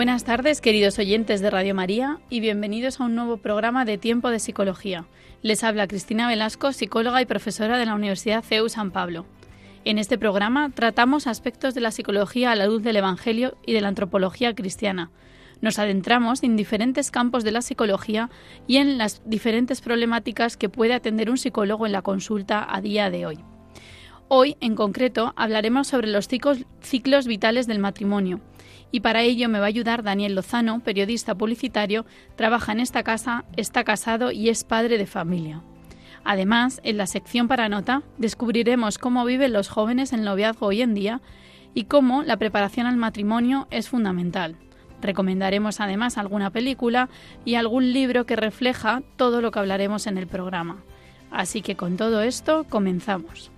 Buenas tardes, queridos oyentes de Radio María, y bienvenidos a un nuevo programa de Tiempo de Psicología. Les habla Cristina Velasco, psicóloga y profesora de la Universidad CEU San Pablo. En este programa tratamos aspectos de la psicología a la luz del Evangelio y de la antropología cristiana. Nos adentramos en diferentes campos de la psicología y en las diferentes problemáticas que puede atender un psicólogo en la consulta a día de hoy. Hoy, en concreto, hablaremos sobre los ciclos, vitales del matrimonio y para ello me va a ayudar Daniel Lozano, periodista publicitario, trabaja en esta casa, está casado y es padre de familia. Además, en la sección para nota descubriremos cómo viven los jóvenes el noviazgo hoy en día y cómo la preparación al matrimonio es fundamental. Recomendaremos además alguna película y algún libro que refleja todo lo que hablaremos en el programa. Así que con todo esto comenzamos.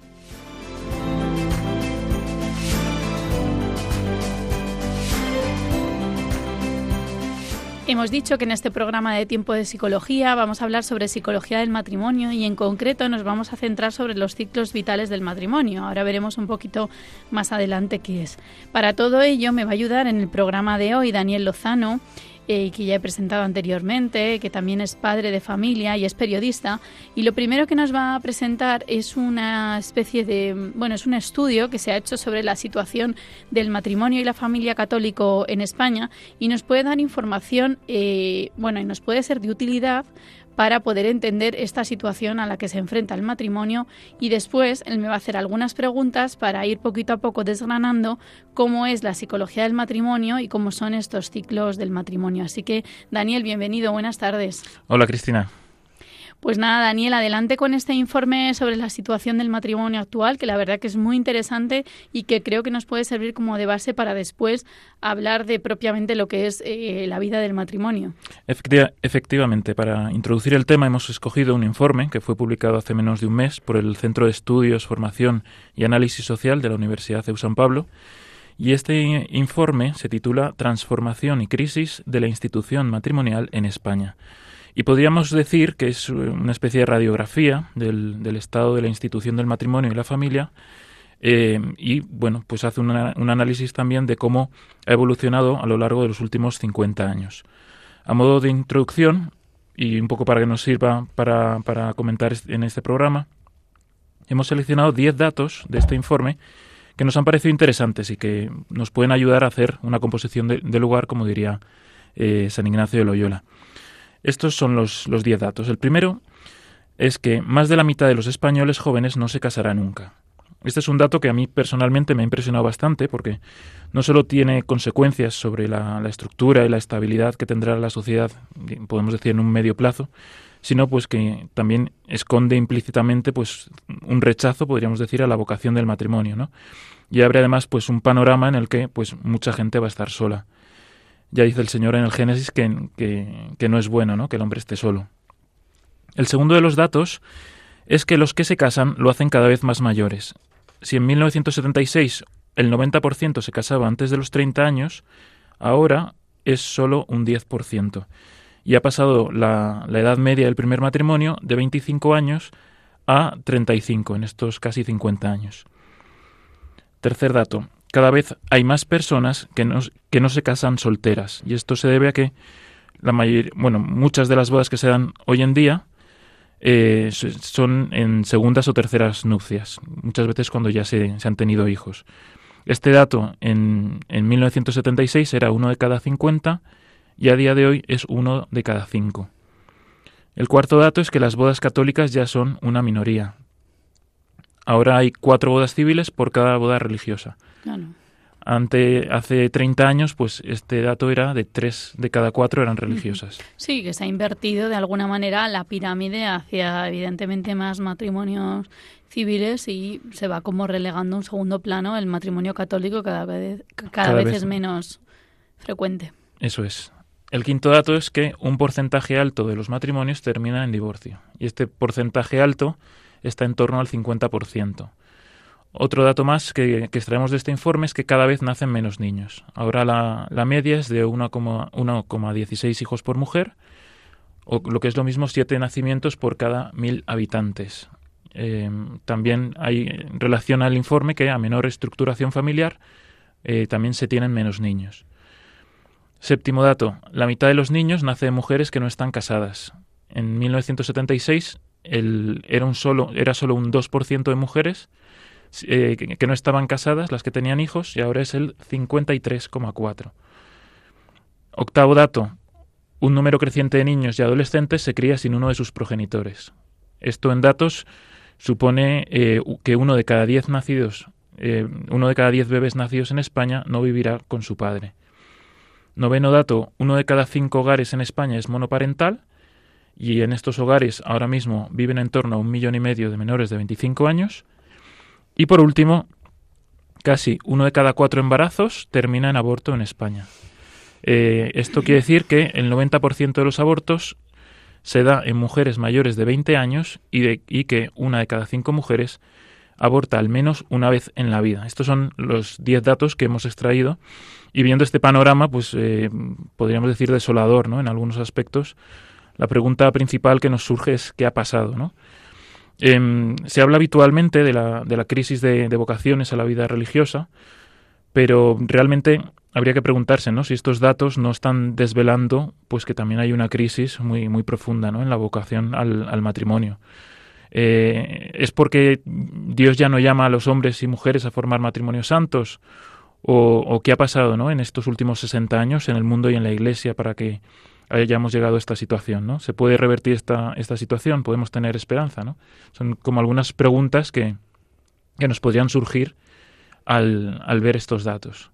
Hemos dicho que en este programa de Tiempo de Psicología vamos a hablar sobre psicología del matrimonio y en concreto nos vamos a centrar sobre los ciclos vitales del matrimonio. Ahora veremos un poquito más adelante qué es. Para todo ello me va a ayudar en el programa de hoy Daniel Lozano, eh, que ya he presentado anteriormente, que también es padre de familia y es periodista. Y lo primero que nos va a presentar es una especie de, bueno, es un estudio que se ha hecho sobre la situación del matrimonio y la familia católico en España y nos puede dar información, eh, bueno, y nos puede ser de utilidad para poder entender esta situación a la que se enfrenta el matrimonio y después él me va a hacer algunas preguntas para ir poquito a poco desgranando cómo es la psicología del matrimonio y cómo son estos ciclos del matrimonio. Así que Daniel, bienvenido, buenas tardes. Hola Cristina. Pues nada, Daniel, adelante con este informe sobre la situación del matrimonio actual, que la verdad que es muy interesante y que creo que nos puede servir como de base para después hablar de propiamente lo que es eh, la vida del matrimonio. efectivamente, para introducir el tema hemos escogido un informe que fue publicado hace menos de un mes por el Centro de Estudios, Formación y Análisis Social de la Universidad de San Pablo. Y este informe se titula Transformación y crisis de la institución matrimonial en España. Y podríamos decir que es una especie de radiografía del, estado de la institución del matrimonio y la familia. Eh, y bueno, pues hace un análisis también de cómo ha evolucionado a lo largo de los últimos 50 años. A modo de introducción, y un poco para que nos sirva para, para comentar en este programa, hemos seleccionado 10 datos de este informe que nos han parecido interesantes y que nos pueden ayudar a hacer una composición de, lugar, como diría eh, San Ignacio de Loyola. Estos son los, los diez datos. El primero es que más de la mitad de los españoles jóvenes no se casará nunca. Este es un dato que a mí personalmente me ha impresionado bastante porque no solo tiene consecuencias sobre la, estructura y la estabilidad que tendrá la sociedad, podemos decir en un medio plazo, sino pues que también esconde implícitamente pues un rechazo, podríamos decir, a la vocación del matrimonio, ¿no? Y abre además pues un panorama en el que pues mucha gente va a estar sola. Ya dice el Señor en el Génesis que, que, no es bueno ¿no? que el hombre esté solo. El segundo de los datos es que los que se casan lo hacen cada vez más mayores. Si en 1976 el 90% se casaba antes de los 30 años, ahora es solo un 10%. Y ha pasado la, la, edad media del primer matrimonio de 25 años a 35 en estos casi 50 años. Tercer dato cada vez hay más personas que no, que no se casan solteras. Y esto se debe a que la mayor, bueno, muchas de las bodas que se dan hoy en día eh, son en segundas o terceras nupcias, muchas veces cuando ya se, se han tenido hijos. Este dato en, en 1976 era uno de cada 50 y a día de hoy es uno de cada cinco. El cuarto dato es que las bodas católicas ya son una minoría. Ahora hay cuatro bodas civiles por cada boda religiosa. Ante, hace 30 años, pues este dato era de 3 de cada 4 eran religiosas. Sí, que se ha invertido de alguna manera la pirámide hacia, evidentemente, más matrimonios civiles y se va como relegando un segundo plano el matrimonio católico cada vez, cada, vez, es menos frecuente. Eso es. El quinto dato es que un porcentaje alto de los matrimonios termina en divorcio. Y este porcentaje alto está en torno al 50%. Otro dato más que, extraemos de este informe es que cada vez nacen menos niños. Ahora la, media es de 1,16 hijos por mujer, o lo que es lo mismo, 7 nacimientos por cada mil habitantes. Eh, también hay relación al informe que a menor estructuración familiar eh, también se tienen menos niños. Séptimo dato, la mitad de los niños nace de mujeres que no están casadas. En 1976 el, era, un solo, era solo un 2% de mujeres eh, que, no estaban casadas, las que tenían hijos, y ahora es el 53,4. Octavo dato. Un número creciente de niños y adolescentes se cría sin uno de sus progenitores. Esto en datos supone eh, que uno de cada diez nacidos, eh, uno de cada diez bebés nacidos en España no vivirá con su padre. Noveno dato, uno de cada cinco hogares en España es monoparental y en estos hogares ahora mismo viven en torno a un millón y medio de menores de 25 años y por último, casi uno de cada cuatro embarazos termina en aborto en España. Eh, esto quiere decir que el 90% de los abortos se da en mujeres mayores de 20 años y, que una de cada cinco mujeres aborta al menos una vez en la vida. Estos son los 10 datos que hemos extraído y viendo este panorama, pues eh, podríamos decir desolador, ¿no? En algunos aspectos. La pregunta principal que nos surge es qué ha pasado, ¿no? Em, se habla habitualmente de la, de la crisis de, vocaciones a la vida religiosa, pero realmente habría que preguntarse ¿no? si estos datos no están desvelando pues que también hay una crisis muy, muy profunda ¿no? en la vocación al, matrimonio. Eh, ¿Es porque Dios ya no llama a los hombres y mujeres a formar matrimonios santos? ¿O, o qué ha pasado ¿no? en estos últimos 60 años en el mundo y en la Iglesia para que hayamos llegado a esta situación, ¿no? ¿Se puede revertir esta, esta situación? ¿Podemos tener esperanza, no? Son como algunas preguntas que, que nos podrían surgir al, al ver estos datos.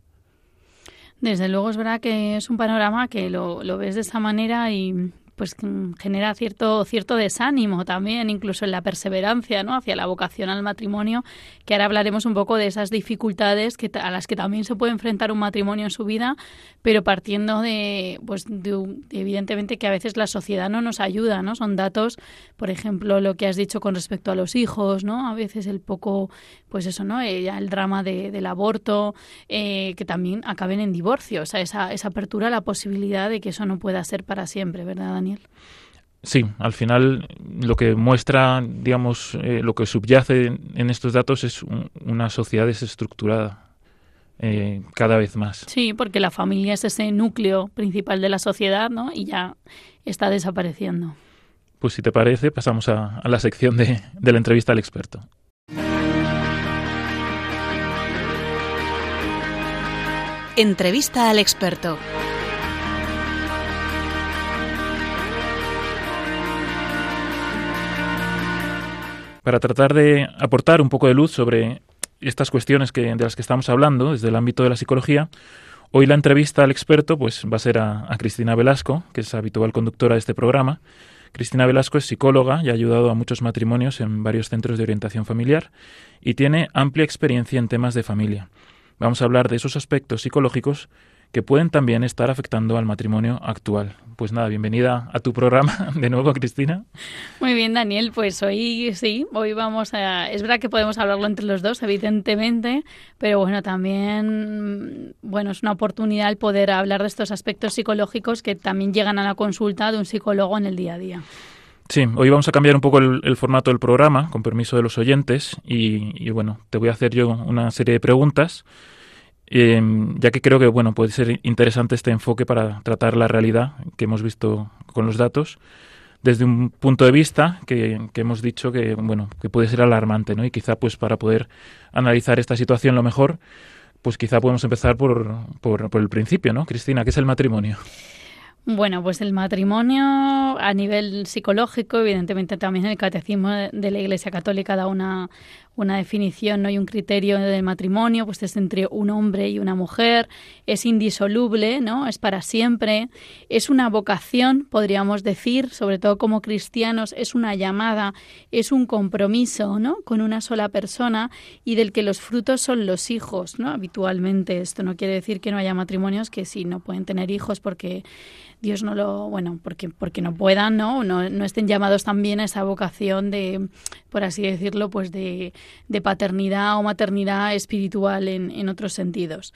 Desde luego es verdad que es un panorama que lo, lo ves de esa manera y pues genera cierto cierto desánimo también incluso en la perseverancia no hacia la vocación al matrimonio que ahora hablaremos un poco de esas dificultades que a las que también se puede enfrentar un matrimonio en su vida pero partiendo de pues evidentemente que a veces la sociedad no nos ayuda no son datos por ejemplo lo que has dicho con respecto a los hijos no a veces el poco pues eso no eh, el drama de, del aborto eh, que también acaben en divorcio o sea esa, esa apertura a la posibilidad de que eso no pueda ser para siempre verdad Daniel Sí, al final lo que muestra, digamos, eh, lo que subyace en estos datos es una sociedad desestructurada. Eh, cada vez más. Sí, porque la familia es ese núcleo principal de la sociedad, ¿no? Y ya está desapareciendo. Pues si te parece, pasamos a, a la sección de, de la entrevista al experto. Entrevista al experto. para tratar de aportar un poco de luz sobre estas cuestiones que, de las que estamos hablando desde el ámbito de la psicología. Hoy la entrevista al experto pues, va a ser a, Cristina Velasco, que es habitual conductora de este programa. Cristina Velasco es psicóloga y ha ayudado a muchos matrimonios en varios centros de orientación familiar y tiene amplia experiencia en temas de familia. Vamos a hablar de esos aspectos psicológicos que pueden también estar afectando al matrimonio actual. Pues nada, bienvenida a tu programa de nuevo, Cristina. Muy bien, Daniel, pues hoy sí, hoy vamos a... Es verdad que podemos hablarlo entre los dos, evidentemente, pero bueno, también, bueno, es una oportunidad el poder hablar de estos aspectos psicológicos que también llegan a la consulta de un psicólogo en el día a día. Sí, hoy vamos a cambiar un poco el, formato del programa, con permiso de los oyentes, y, bueno, te voy a hacer yo una serie de preguntas Em, ya que creo que bueno puede ser interesante este enfoque para tratar la realidad que hemos visto con los datos desde un punto de vista que, hemos dicho que bueno que puede ser alarmante no y quizá pues para poder analizar esta situación lo mejor pues quizá podemos empezar por, por el principio no Cristina qué es el matrimonio bueno, pues el matrimonio a nivel psicológico, evidentemente también el catecismo de la Iglesia Católica da una, una definición ¿no? y un criterio del matrimonio, pues es entre un hombre y una mujer, es indisoluble, ¿no? Es para siempre, es una vocación, podríamos decir, sobre todo como cristianos, es una llamada, es un compromiso, ¿no? Con una sola persona y del que los frutos son los hijos, ¿no? Habitualmente esto no quiere decir que no haya matrimonios que sí no pueden tener hijos porque Dios no lo, bueno, porque, porque no puedan, ¿no? ¿no? No estén llamados también a esa vocación de, por así decirlo, pues de, de paternidad o maternidad espiritual en, en, otros sentidos.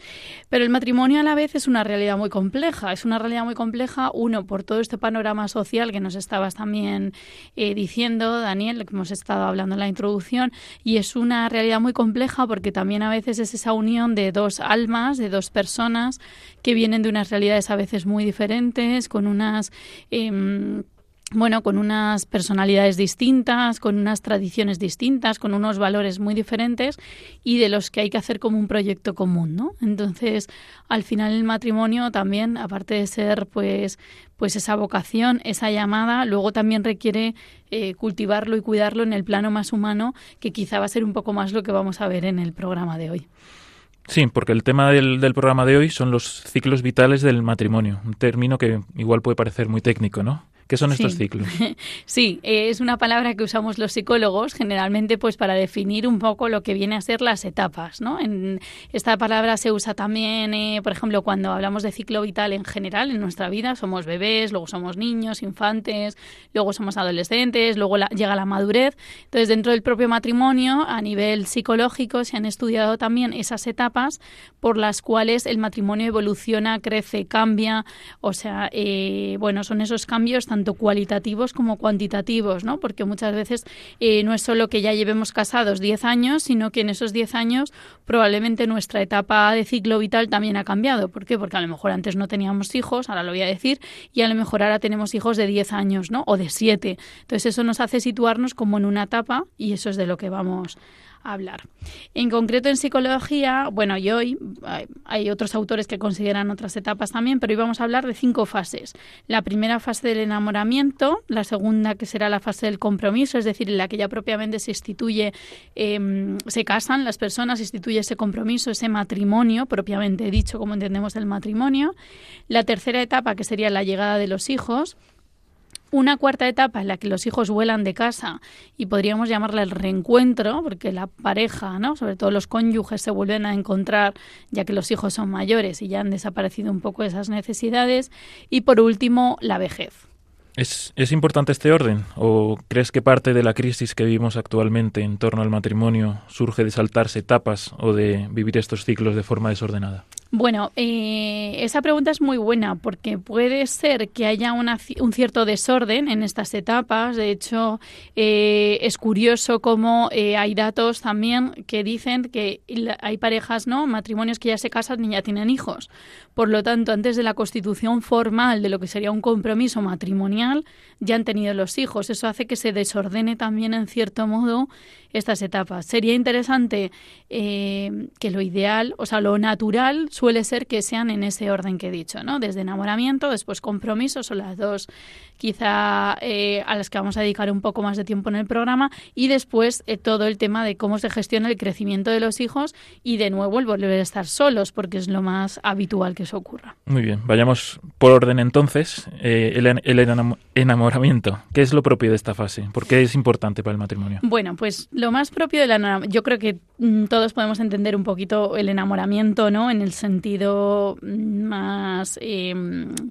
Pero el matrimonio a la vez es una realidad muy compleja, es una realidad muy compleja, uno, por todo este panorama social que nos estabas también eh, diciendo, Daniel, que hemos estado hablando en la introducción, y es una realidad muy compleja porque también a veces es esa unión de dos almas, de dos personas que vienen de unas realidades a veces muy diferentes, con unas... Eh, bueno, con unas personalidades distintas, con unas tradiciones distintas, con unos valores muy diferentes y de los que hay que hacer como un proyecto común, ¿no? Entonces, al final el matrimonio también, aparte de ser pues pues esa vocación, esa llamada, luego también requiere eh, cultivarlo y cuidarlo en el plano más humano, que quizá va a ser un poco más lo que vamos a ver en el programa de hoy. Sí, porque el tema del, del, programa de hoy son los ciclos vitales del matrimonio, un término que igual puede parecer muy técnico, ¿no? ¿Qué son estos sí. ciclos? sí, es una palabra que usamos los psicólogos generalmente pues para definir un poco lo que viene a ser las etapas, ¿no? En, esta palabra se usa también, eh, por ejemplo, cuando hablamos de ciclo vital en general en nuestra vida, somos bebés, luego somos niños, infantes, luego somos adolescentes, luego la, llega la madurez. Entonces, dentro del propio matrimonio, a nivel psicológico, se han estudiado también esas etapas por las cuales el matrimonio evoluciona, crece, cambia, o sea, eh, bueno, son esos cambios tanto tanto cualitativos como cuantitativos, ¿no? Porque muchas veces eh, no es solo que ya llevemos casados 10 años, sino que en esos 10 años probablemente nuestra etapa de ciclo vital también ha cambiado. ¿Por qué? Porque a lo mejor antes no teníamos hijos, ahora lo voy a decir, y a lo mejor ahora tenemos hijos de 10 años, ¿no? O de 7. Entonces eso nos hace situarnos como en una etapa y eso es de lo que vamos hablar. En concreto en psicología, bueno, y hoy hay otros autores que consideran otras etapas también, pero hoy vamos a hablar de cinco fases. La primera fase del enamoramiento, la segunda que será la fase del compromiso, es decir, en la que ya propiamente se instituye, eh, se casan las personas, se instituye ese compromiso, ese matrimonio, propiamente dicho, como entendemos el matrimonio. La tercera etapa, que sería la llegada de los hijos, una cuarta etapa en la que los hijos vuelan de casa y podríamos llamarla el reencuentro, porque la pareja, ¿no? sobre todo los cónyuges, se vuelven a encontrar ya que los hijos son mayores y ya han desaparecido un poco esas necesidades. Y por último, la vejez. ¿Es, ¿Es, importante este orden? ¿O crees que parte de la crisis que vivimos actualmente en torno al matrimonio surge de saltarse etapas o de vivir estos ciclos de forma desordenada? Bueno, eh, esa pregunta es muy buena porque puede ser que haya una, un cierto desorden en estas etapas. De hecho, eh, es curioso cómo eh, hay datos también que dicen que hay parejas, ¿no? Matrimonios que ya se casan y ya tienen hijos. Por lo tanto, antes de la constitución formal de lo que sería un compromiso matrimonial, ya han tenido los hijos. Eso hace que se desordene también, en cierto modo, estas etapas. Sería interesante eh, que lo ideal, o sea, lo natural suele ser que sean en ese orden que he dicho, ¿no? Desde enamoramiento, después compromiso, son las dos quizá eh, a las que vamos a dedicar un poco más de tiempo en el programa, y después eh, todo el tema de cómo se gestiona el crecimiento de los hijos y de nuevo el volver a estar solos, porque es lo más habitual que eso ocurra. Muy bien, vayamos por orden entonces. Eh, el, el enamoramiento, ¿qué es lo propio de esta fase? ¿Por qué es importante para el matrimonio? Bueno, pues lo más propio del enamoramiento, yo creo que mm, todos podemos entender un poquito el enamoramiento, ¿no? En el sentido más, eh,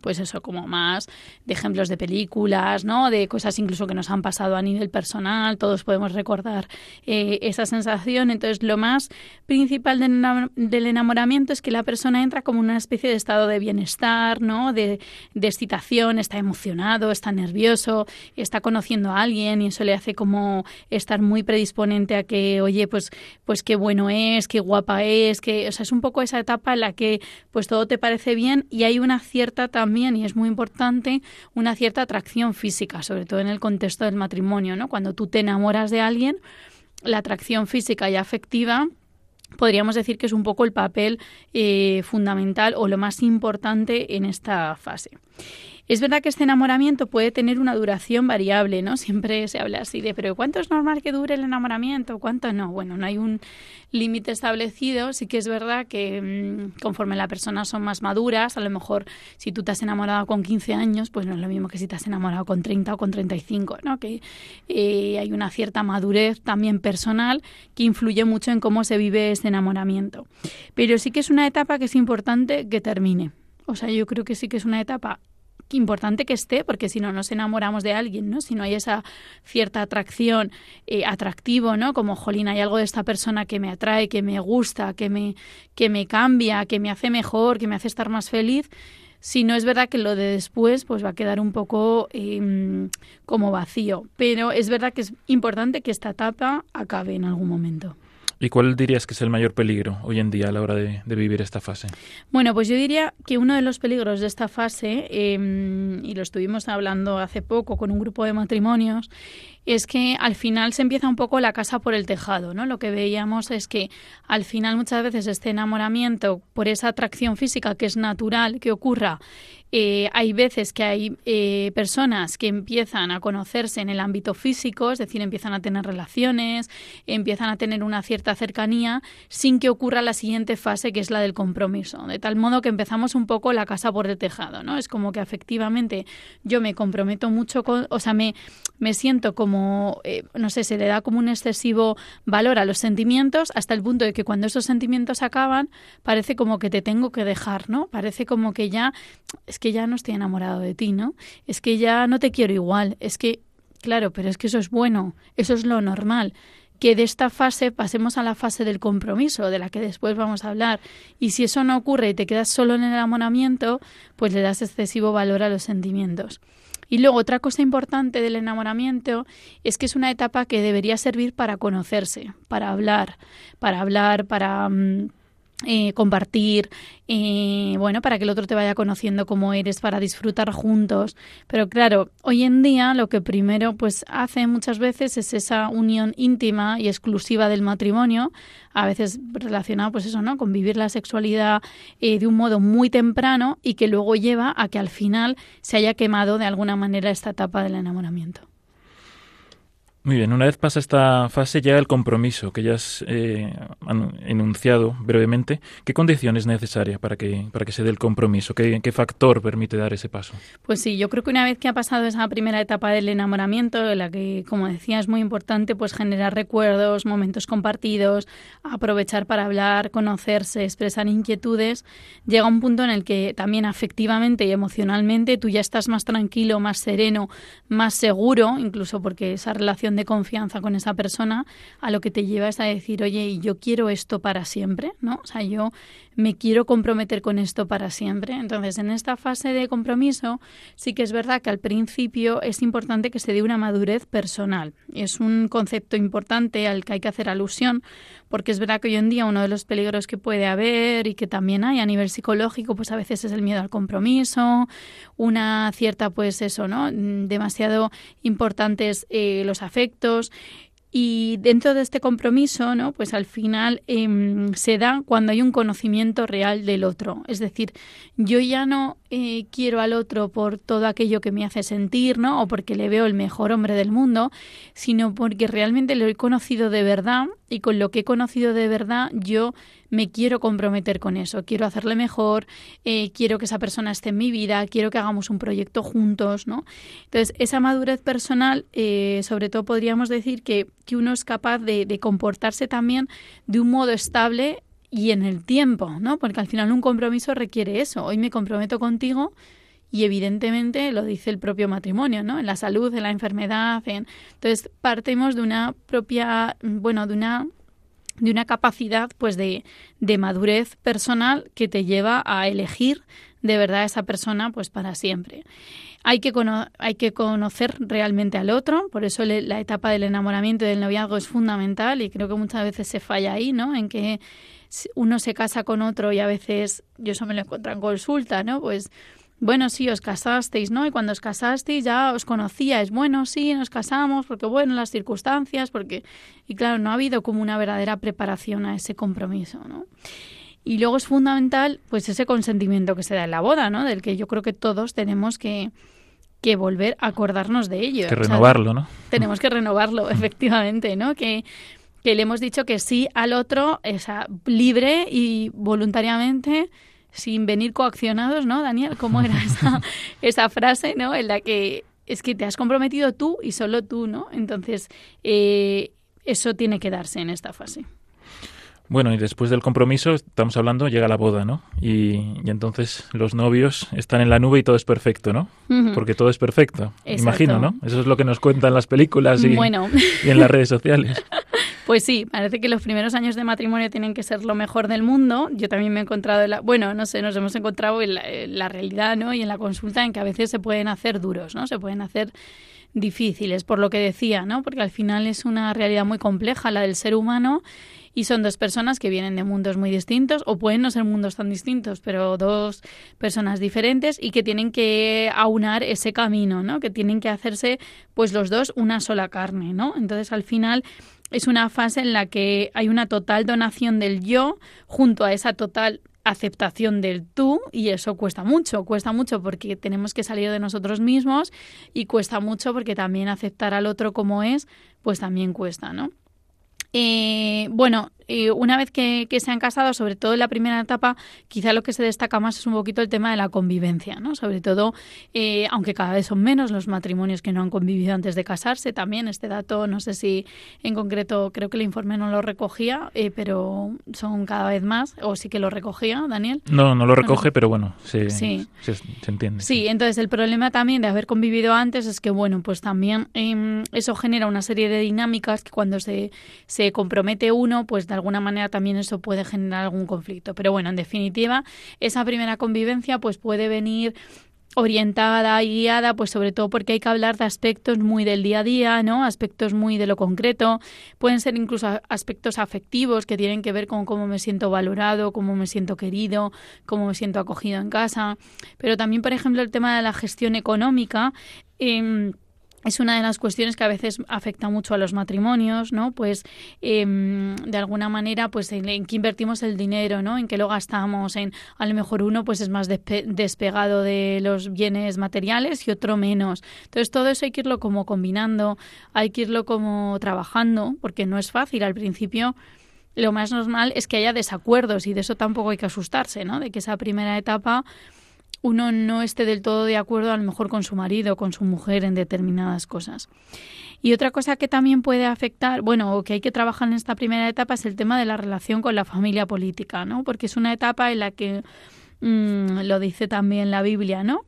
pues eso, como más de ejemplos de películas, ¿no? De cosas incluso que nos han pasado a nivel personal, todos podemos recordar eh, esa sensación. Entonces, lo más principal del, enamoramiento es que la persona entra como una especie de estado de bienestar, ¿no? De, de excitación, está emocionado, está nervioso, está conociendo a alguien y eso le hace como estar muy predisponente a que, oye, pues, pues qué bueno es, qué guapa es, que, o sea, es un poco esa etapa en la que pues todo te parece bien y hay una cierta también, y es muy importante, una cierta atracción física, sobre todo en el contexto del matrimonio, ¿no? Cuando tú te enamoras de alguien, la atracción física y afectiva podríamos decir que es un poco el papel eh, fundamental o lo más importante en esta fase. Es verdad que este enamoramiento puede tener una duración variable, ¿no? Siempre se habla así de, pero ¿cuánto es normal que dure el enamoramiento? ¿Cuánto no? Bueno, no hay un límite establecido. Sí que es verdad que mm, conforme las personas son más maduras, a lo mejor si tú te has enamorado con 15 años, pues no es lo mismo que si te has enamorado con 30 o con 35, ¿no? Que eh, hay una cierta madurez también personal que influye mucho en cómo se vive este enamoramiento. Pero sí que es una etapa que es importante que termine. O sea, yo creo que sí que es una etapa importante que esté, porque si no nos enamoramos de alguien, ¿no? Si no hay esa cierta atracción, eh, atractivo, ¿no? Como, jolín, hay algo de esta persona que me atrae, que me gusta, que me, que me cambia, que me hace mejor, que me hace estar más feliz. Si no es verdad que lo de después pues va a quedar un poco em, como vacío, pero es verdad que es importante que esta etapa acabe en algún momento. ¿Y cuál dirías que es el mayor peligro hoy en día a la hora de, vivir esta fase? Bueno, pues yo diría que uno de los peligros de esta fase, em, y lo estuvimos hablando hace poco con un grupo de matrimonios, es que al final se empieza un poco la casa por el tejado, ¿no? Lo que veíamos es que al final muchas veces este enamoramiento por esa atracción física que es natural que ocurra eh, hay veces que hay eh, personas que empiezan a conocerse en el ámbito físico, es decir, empiezan a tener relaciones, empiezan a tener una cierta cercanía, sin que ocurra la siguiente fase, que es la del compromiso. De tal modo que empezamos un poco la casa por el tejado, ¿no? Es como que efectivamente yo me comprometo mucho con, o sea, me, me siento como, eh, no sé, se le da como un excesivo valor a los sentimientos hasta el punto de que cuando esos sentimientos acaban, parece como que te tengo que dejar, ¿no? Parece como que ya que ya no estoy enamorado de ti, ¿no? Es que ya no te quiero igual, es que, claro, pero es que eso es bueno, eso es lo normal que de esta fase pasemos a la fase del compromiso, de la que después vamos a hablar. Y si eso no ocurre y te quedas solo en el enamoramiento, pues le das excesivo valor a los sentimientos. Y luego otra cosa importante del enamoramiento es que es una etapa que debería servir para conocerse, para hablar, para hablar, para... Mm, eh, compartir, eh, bueno, para que el otro te vaya conociendo cómo eres, para disfrutar juntos. Pero claro, hoy en día lo que primero pues hace muchas veces es esa unión íntima y exclusiva del matrimonio, a veces relacionado pues eso, ¿no? Con vivir la sexualidad eh, de un modo muy temprano y que luego lleva a que al final se haya quemado de alguna manera esta etapa del enamoramiento. Muy bien, una vez pasa esta fase llega el compromiso que ya has eh, enunciado brevemente. ¿Qué condición es necesaria para que, para que se dé el compromiso? ¿Qué, ¿Qué, factor permite dar ese paso? Pues sí, yo creo que una vez que ha pasado esa primera etapa del enamoramiento, en la que, como decía, es muy importante pues generar recuerdos, momentos compartidos, aprovechar para hablar, conocerse, expresar inquietudes, llega un punto en el que también afectivamente y emocionalmente tú ya estás más tranquilo, más sereno, más seguro, incluso porque esa relación de confianza con esa persona, a lo que te lleva es a decir, oye, yo quiero esto para siempre, ¿no? O sea, yo me quiero comprometer con esto para siempre. Entonces, en esta fase de compromiso, sí que es verdad que al principio es importante que se dé una madurez personal. Es un concepto importante al que hay que hacer alusión, porque es verdad que hoy en día uno de los peligros que puede haber y que también hay a nivel psicológico, pues a veces es el miedo al compromiso, una cierta, pues eso, ¿no? Demasiado importantes eh, los afectos y dentro de este compromiso, ¿no? Pues al final em, se da cuando hay un conocimiento real del otro. Es decir, yo ya no eh, quiero al otro por todo aquello que me hace sentir, ¿no? O porque le veo el mejor hombre del mundo, sino porque realmente lo he conocido de verdad y con lo que he conocido de verdad yo me quiero comprometer con eso, quiero hacerle mejor, eh, quiero que esa persona esté en mi vida, quiero que hagamos un proyecto juntos, ¿no? Entonces, esa madurez personal, eh, sobre todo podríamos decir que, que uno es capaz de, de comportarse también de un modo estable y en el tiempo, ¿no? Porque al final un compromiso requiere eso. Hoy me comprometo contigo y evidentemente lo dice el propio matrimonio, ¿no? En la salud, en la enfermedad, en... entonces partimos de una propia, bueno, de una de una capacidad pues de, de madurez personal que te lleva a elegir de verdad a esa persona pues para siempre. Hay que, hay que conocer realmente al otro, por eso la etapa del enamoramiento y del noviazgo es fundamental y creo que muchas veces se falla ahí, ¿no? En que uno se casa con otro y a veces, yo eso me lo encuentro en consulta, ¿no? Pues bueno, sí, os casasteis, ¿no? Y cuando os casasteis ya os conocíais, bueno, sí, nos casamos, porque bueno, las circunstancias, porque... Y claro, no ha habido como una verdadera preparación a ese compromiso, ¿no? Y luego es fundamental pues ese consentimiento que se da en la boda, ¿no? Del que yo creo que todos tenemos que, que volver a acordarnos de ello. Que renovarlo, ¿no? Tenemos que renovarlo, efectivamente, ¿no? Que, que le hemos dicho que sí al otro, esa, libre y voluntariamente, sin venir coaccionados, ¿no, Daniel? ¿Cómo era esa, esa frase, ¿no? En la que es que te has comprometido tú y solo tú, ¿no? Entonces, eh, eso tiene que darse en esta fase. Bueno, y después del compromiso, estamos hablando, llega la boda, ¿no? Y, entonces los novios están en la nube y todo es perfecto, ¿no? Porque todo es perfecto, imagino, ¿no? Eso es lo que nos cuentan las películas y, y en las redes sociales. Pues sí, parece que los primeros años de matrimonio tienen que ser lo mejor del mundo. Yo también me he encontrado, la, bueno, no sé, nos hemos encontrado en la, en la realidad, ¿no? Y en la consulta en que a veces se pueden hacer duros, ¿no? Se pueden hacer difíciles, por lo que decía, ¿no? Porque al final es una realidad muy compleja la del ser humano y son dos personas que vienen de mundos muy distintos o pueden no ser mundos tan distintos, pero dos personas diferentes y que tienen que aunar ese camino, ¿no? Que tienen que hacerse pues los dos una sola carne, ¿no? Entonces al final es una fase en la que hay una total donación del yo junto a esa total aceptación del tú y eso cuesta mucho, cuesta mucho porque tenemos que salir de nosotros mismos y cuesta mucho porque también aceptar al otro como es, pues también cuesta, ¿no? Eh, bueno, una vez que, se han casado, sobre todo en la primera etapa, quizá lo que se destaca más es un poquito el tema de la convivencia, ¿no? Sobre todo, eh, aunque cada vez son menos los matrimonios que no han convivido antes de casarse, también este dato, no sé si en concreto, creo que el informe no lo recogía, eh, pero son cada vez más, o sí que lo recogía, Daniel. No, no lo recoge, pero bueno, se, se, entiende. Sí, entonces el problema también de haber convivido antes es que, bueno, pues también em, eso genera una serie de dinámicas que cuando se, se compromete uno, pues de alguna manera también eso puede generar algún conflicto. Pero bueno, en definitiva, esa primera convivencia pues puede venir orientada y guiada, pues sobre todo porque hay que hablar de aspectos muy del día a día, ¿no? Aspectos muy de lo concreto, pueden ser incluso aspectos afectivos que tienen que ver con cómo me siento valorado, cómo me siento querido, cómo me siento acogido en casa, pero también, por ejemplo, el tema de la gestión económica. Eh, es una de las cuestiones que a veces afecta mucho a los matrimonios, ¿no? Pues em, de alguna manera, pues en, qué invertimos el dinero, ¿no? En qué lo gastamos, en a lo mejor uno pues es más despegado de los bienes materiales y otro menos. Entonces todo eso hay que irlo como combinando, hay que irlo como trabajando, porque no es fácil al principio. Lo más normal es que haya desacuerdos y de eso tampoco hay que asustarse, ¿no? De que esa primera etapa uno no esté del todo de acuerdo a lo mejor con su marido o con su mujer en determinadas cosas. Y otra cosa que también puede afectar, bueno, o que hay que trabajar en esta primera etapa es el tema de la relación con la familia política, ¿no? Porque es una etapa en la que mm, lo dice también la Biblia, ¿no?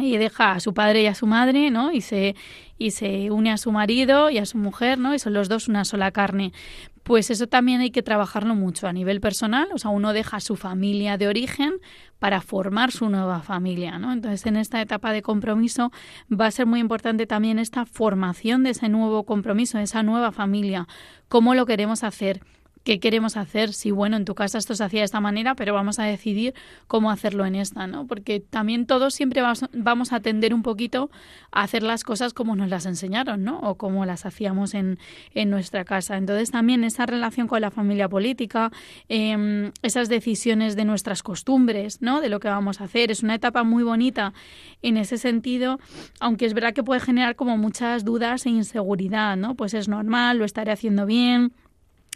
y deja a su padre y a su madre, ¿no? Y se, y se une a su marido y a su mujer, ¿no? Y son los dos una sola carne. Pues eso también hay que trabajarlo mucho a nivel personal, o sea, uno deja su familia de origen para formar su nueva familia, ¿no? Entonces, en esta etapa de compromiso va a ser muy importante también esta formación de ese nuevo compromiso, de esa nueva familia, cómo lo queremos hacer, qué queremos hacer, si bueno, en tu casa esto se hacía de esta manera, pero vamos a decidir cómo hacerlo en esta, ¿no? Porque también todos siempre vamos, a tender un poquito a hacer las cosas como nos las enseñaron, ¿no? O como las hacíamos en, en nuestra casa. Entonces también esa relación con la familia política, em, esas decisiones de nuestras costumbres, ¿no? De lo que vamos a hacer, es una etapa muy bonita en ese sentido, aunque es verdad que puede generar como muchas dudas e inseguridad, ¿no? Pues es normal, lo estaré haciendo bien,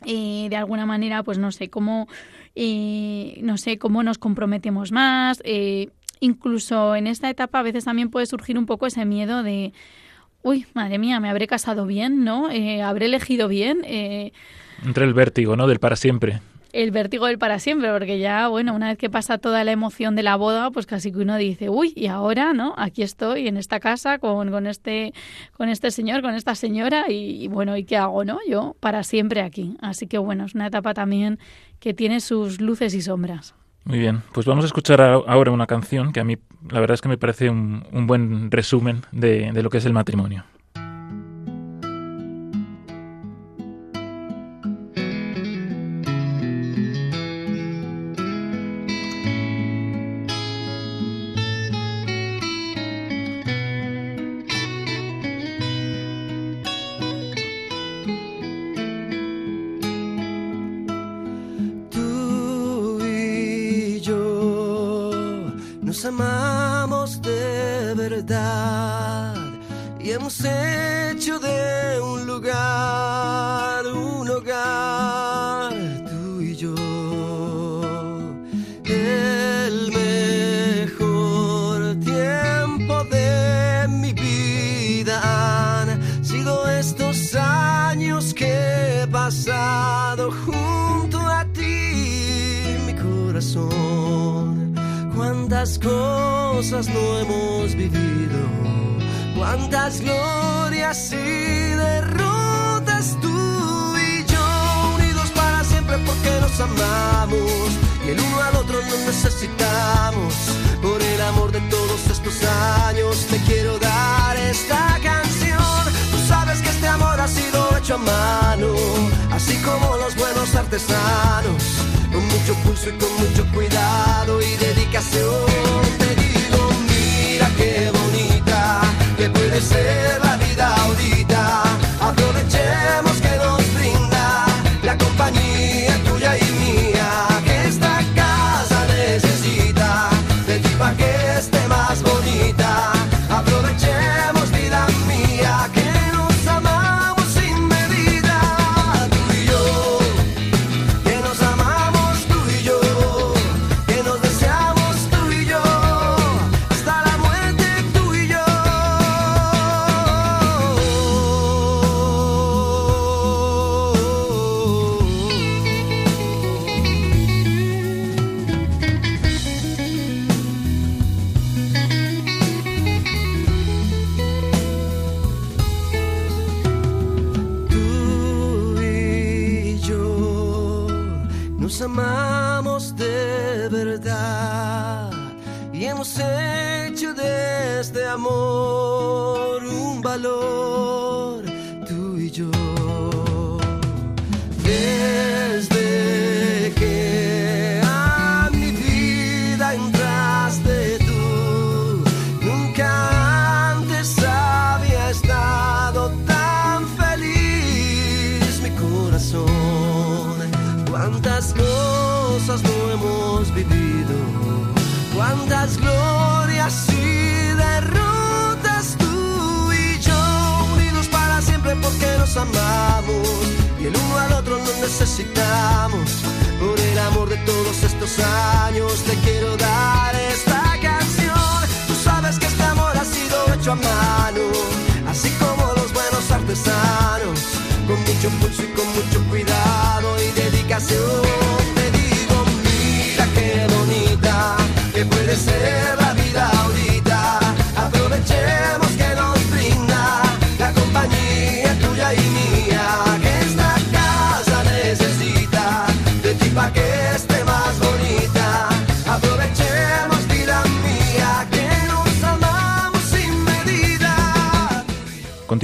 y de alguna manera, pues no sé cómo, eh, no sé cómo nos comprometemos más. Eh, incluso en esta etapa a veces también puede surgir un poco ese miedo de, uy, madre mía, me habré casado bien, ¿no? Eh, habré elegido bien. Entre el vértigo, ¿no? Del para siempre el vértigo del para siempre, porque ya, bueno, una vez que pasa toda la emoción de la boda, pues casi que uno dice, uy, y ahora, ¿no? Aquí estoy en esta casa con, con este, con este señor, con esta señora, y, bueno, ¿y qué hago, no? Yo para siempre aquí. Así que bueno, es una etapa también que tiene sus luces y sombras. Muy bien, pues vamos a escuchar ahora una canción que a mí la verdad es que me parece un, un buen resumen de, de lo que es el matrimonio.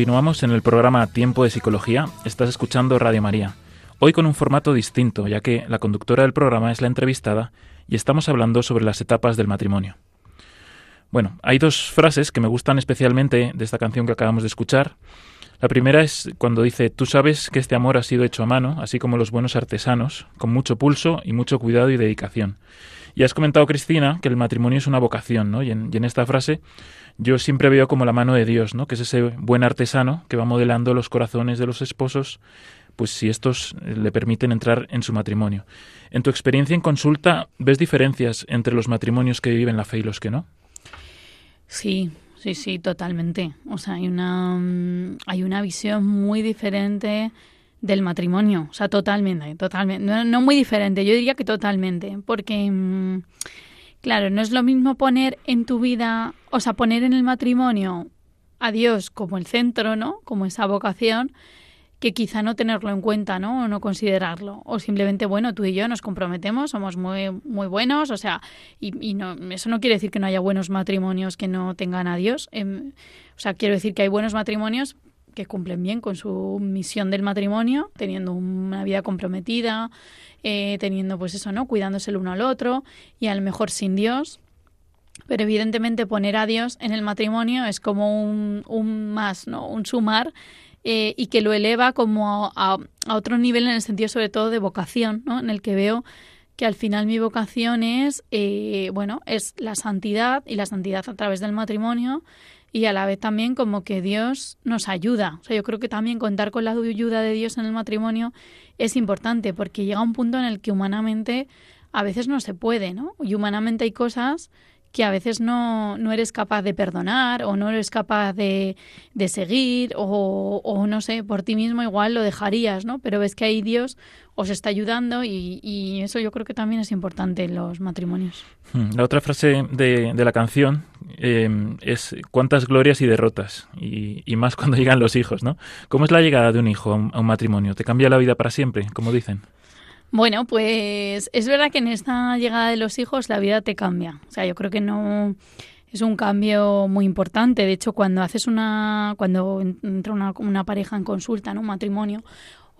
Continuamos en el programa Tiempo de Psicología. Estás escuchando Radio María. Hoy con un formato distinto, ya que la conductora del programa es la entrevistada y estamos hablando sobre las etapas del matrimonio. Bueno, hay dos frases que me gustan especialmente de esta canción que acabamos de escuchar. La primera es cuando dice, tú sabes que este amor ha sido hecho a mano, así como los buenos artesanos, con mucho pulso y mucho cuidado y dedicación. Y has comentado, Cristina, que el matrimonio es una vocación, ¿no? Y en, y en esta frase yo siempre veo como la mano de Dios, ¿no? Que es ese buen artesano que va modelando los corazones de los esposos, pues si estos eh, le permiten entrar en su matrimonio. En tu experiencia en consulta, ¿ves diferencias entre los matrimonios que viven la fe y los que no? Sí, sí, sí, totalmente. O sea, hay una, mm, hay una visión muy diferente del matrimonio. O sea, totalmente, totalmente. No, muy diferente, yo diría que totalmente. Porque, mm, claro, no es lo mismo poner en tu vida, o sea, poner en el matrimonio a Dios como el centro, ¿no? Como esa vocación, que quizá no tenerlo en cuenta, ¿no? O no considerarlo. O simplemente, bueno, tú y yo nos comprometemos, somos muy, muy buenos, o sea, y, y no, eso no quiere decir que no haya buenos matrimonios que no tengan a Dios. Em, o sea, quiero decir que hay buenos matrimonios que cumplen bien con su misión del matrimonio, teniendo una vida comprometida, eh, teniendo pues eso, ¿no? Cuidándose el uno al otro y a lo mejor sin Dios. Pero evidentemente poner a Dios en el matrimonio es como un, un más, ¿no? Un sumar eh, y que lo eleva como a, a, otro nivel en el sentido sobre todo de vocación, ¿no? En el que veo que al final mi vocación es, eh, bueno, es la santidad y la santidad a través del matrimonio y a la vez también como que Dios nos ayuda. O sea, yo creo que también contar con la ayuda de Dios en el matrimonio es importante porque llega un punto en el que humanamente a veces no se puede, ¿no? Y humanamente hay cosas que a veces no, no eres capaz de perdonar o no eres capaz de, de seguir o, o, no sé, por ti mismo igual lo dejarías, ¿no? Pero ves que ahí Dios os está ayudando y, y eso yo creo que también es importante en los matrimonios. Hmm, la otra frase de, de la canción eh, es cuántas glorias y derrotas y, y, más cuando llegan los hijos, ¿no? ¿Cómo es la llegada de un hijo a un, a un matrimonio? ¿Te cambia la vida para siempre, como dicen? Bueno, pues es verdad que en esta llegada de los hijos la vida te cambia. O sea, yo creo que no es un cambio muy importante. De hecho, cuando haces una, cuando entra una, una pareja en consulta, ¿no? un matrimonio,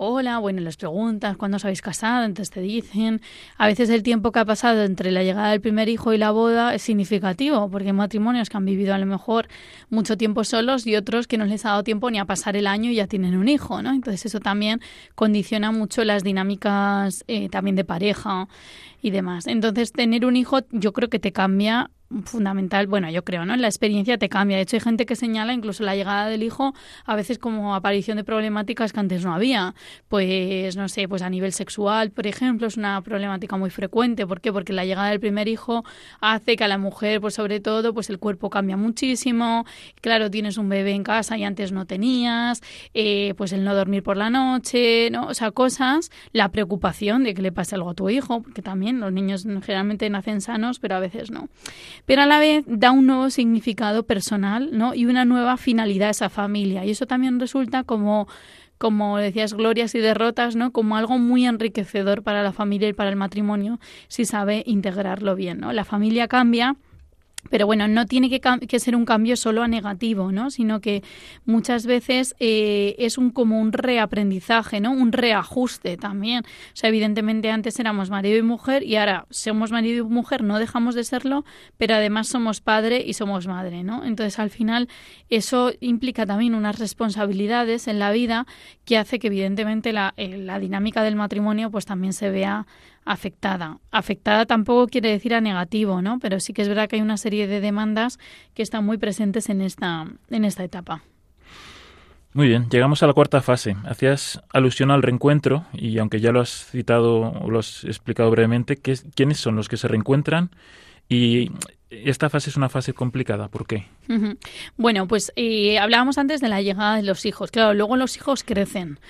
hola, bueno, les preguntas cuándo os habéis casado, entonces te dicen. A veces el tiempo que ha pasado entre la llegada del primer hijo y la boda es significativo, porque hay matrimonios que han vivido a lo mejor mucho tiempo solos y otros que no les ha dado tiempo ni a pasar el año y ya tienen un hijo, ¿no? Entonces eso también condiciona mucho las dinámicas eh, también de pareja y demás. Entonces tener un hijo yo creo que te cambia fundamental, bueno, yo creo, ¿no? La experiencia te cambia. De hecho, hay gente que señala incluso la llegada del hijo a veces como aparición de problemáticas que antes no había. Pues, no sé, pues a nivel sexual, por ejemplo, es una problemática muy frecuente. ¿Por qué? Porque la llegada del primer hijo hace que a la mujer, pues sobre todo, pues el cuerpo cambia muchísimo. Claro, tienes un bebé en casa y antes no tenías. Eh, pues el no dormir por la noche, ¿no? O sea, cosas, la preocupación de que le pase algo a tu hijo, porque también los niños generalmente nacen sanos, pero a veces no pero a la vez da un nuevo significado personal ¿no? y una nueva finalidad a esa familia. Y eso también resulta como como decías, glorias y derrotas, ¿no? Como algo muy enriquecedor para la familia y para el matrimonio, si sabe integrarlo bien, ¿no? La familia cambia, pero bueno, no tiene que, ser un cambio solo a negativo, ¿no? Sino que muchas veces eh, es un como un reaprendizaje, ¿no? Un reajuste también. O sea, evidentemente antes éramos marido y mujer y ahora somos marido y mujer, no dejamos de serlo, pero además somos padre y somos madre, ¿no? Entonces al final eso implica también unas responsabilidades en la vida que hace que evidentemente la, eh, la dinámica del matrimonio pues también se vea afectada. Afectada tampoco quiere decir a negativo, ¿no? Pero sí que es verdad que hay una serie de demandas que están muy presentes en esta, en esta etapa. Muy bien, llegamos a la cuarta fase. Hacías alusión al reencuentro y aunque ya lo has citado o lo has explicado brevemente, ¿quiénes son los que se reencuentran? Y esta fase es una fase complicada, ¿por qué? Uh -huh. Bueno, pues eh, hablábamos antes de la llegada de los hijos. Claro, luego los hijos crecen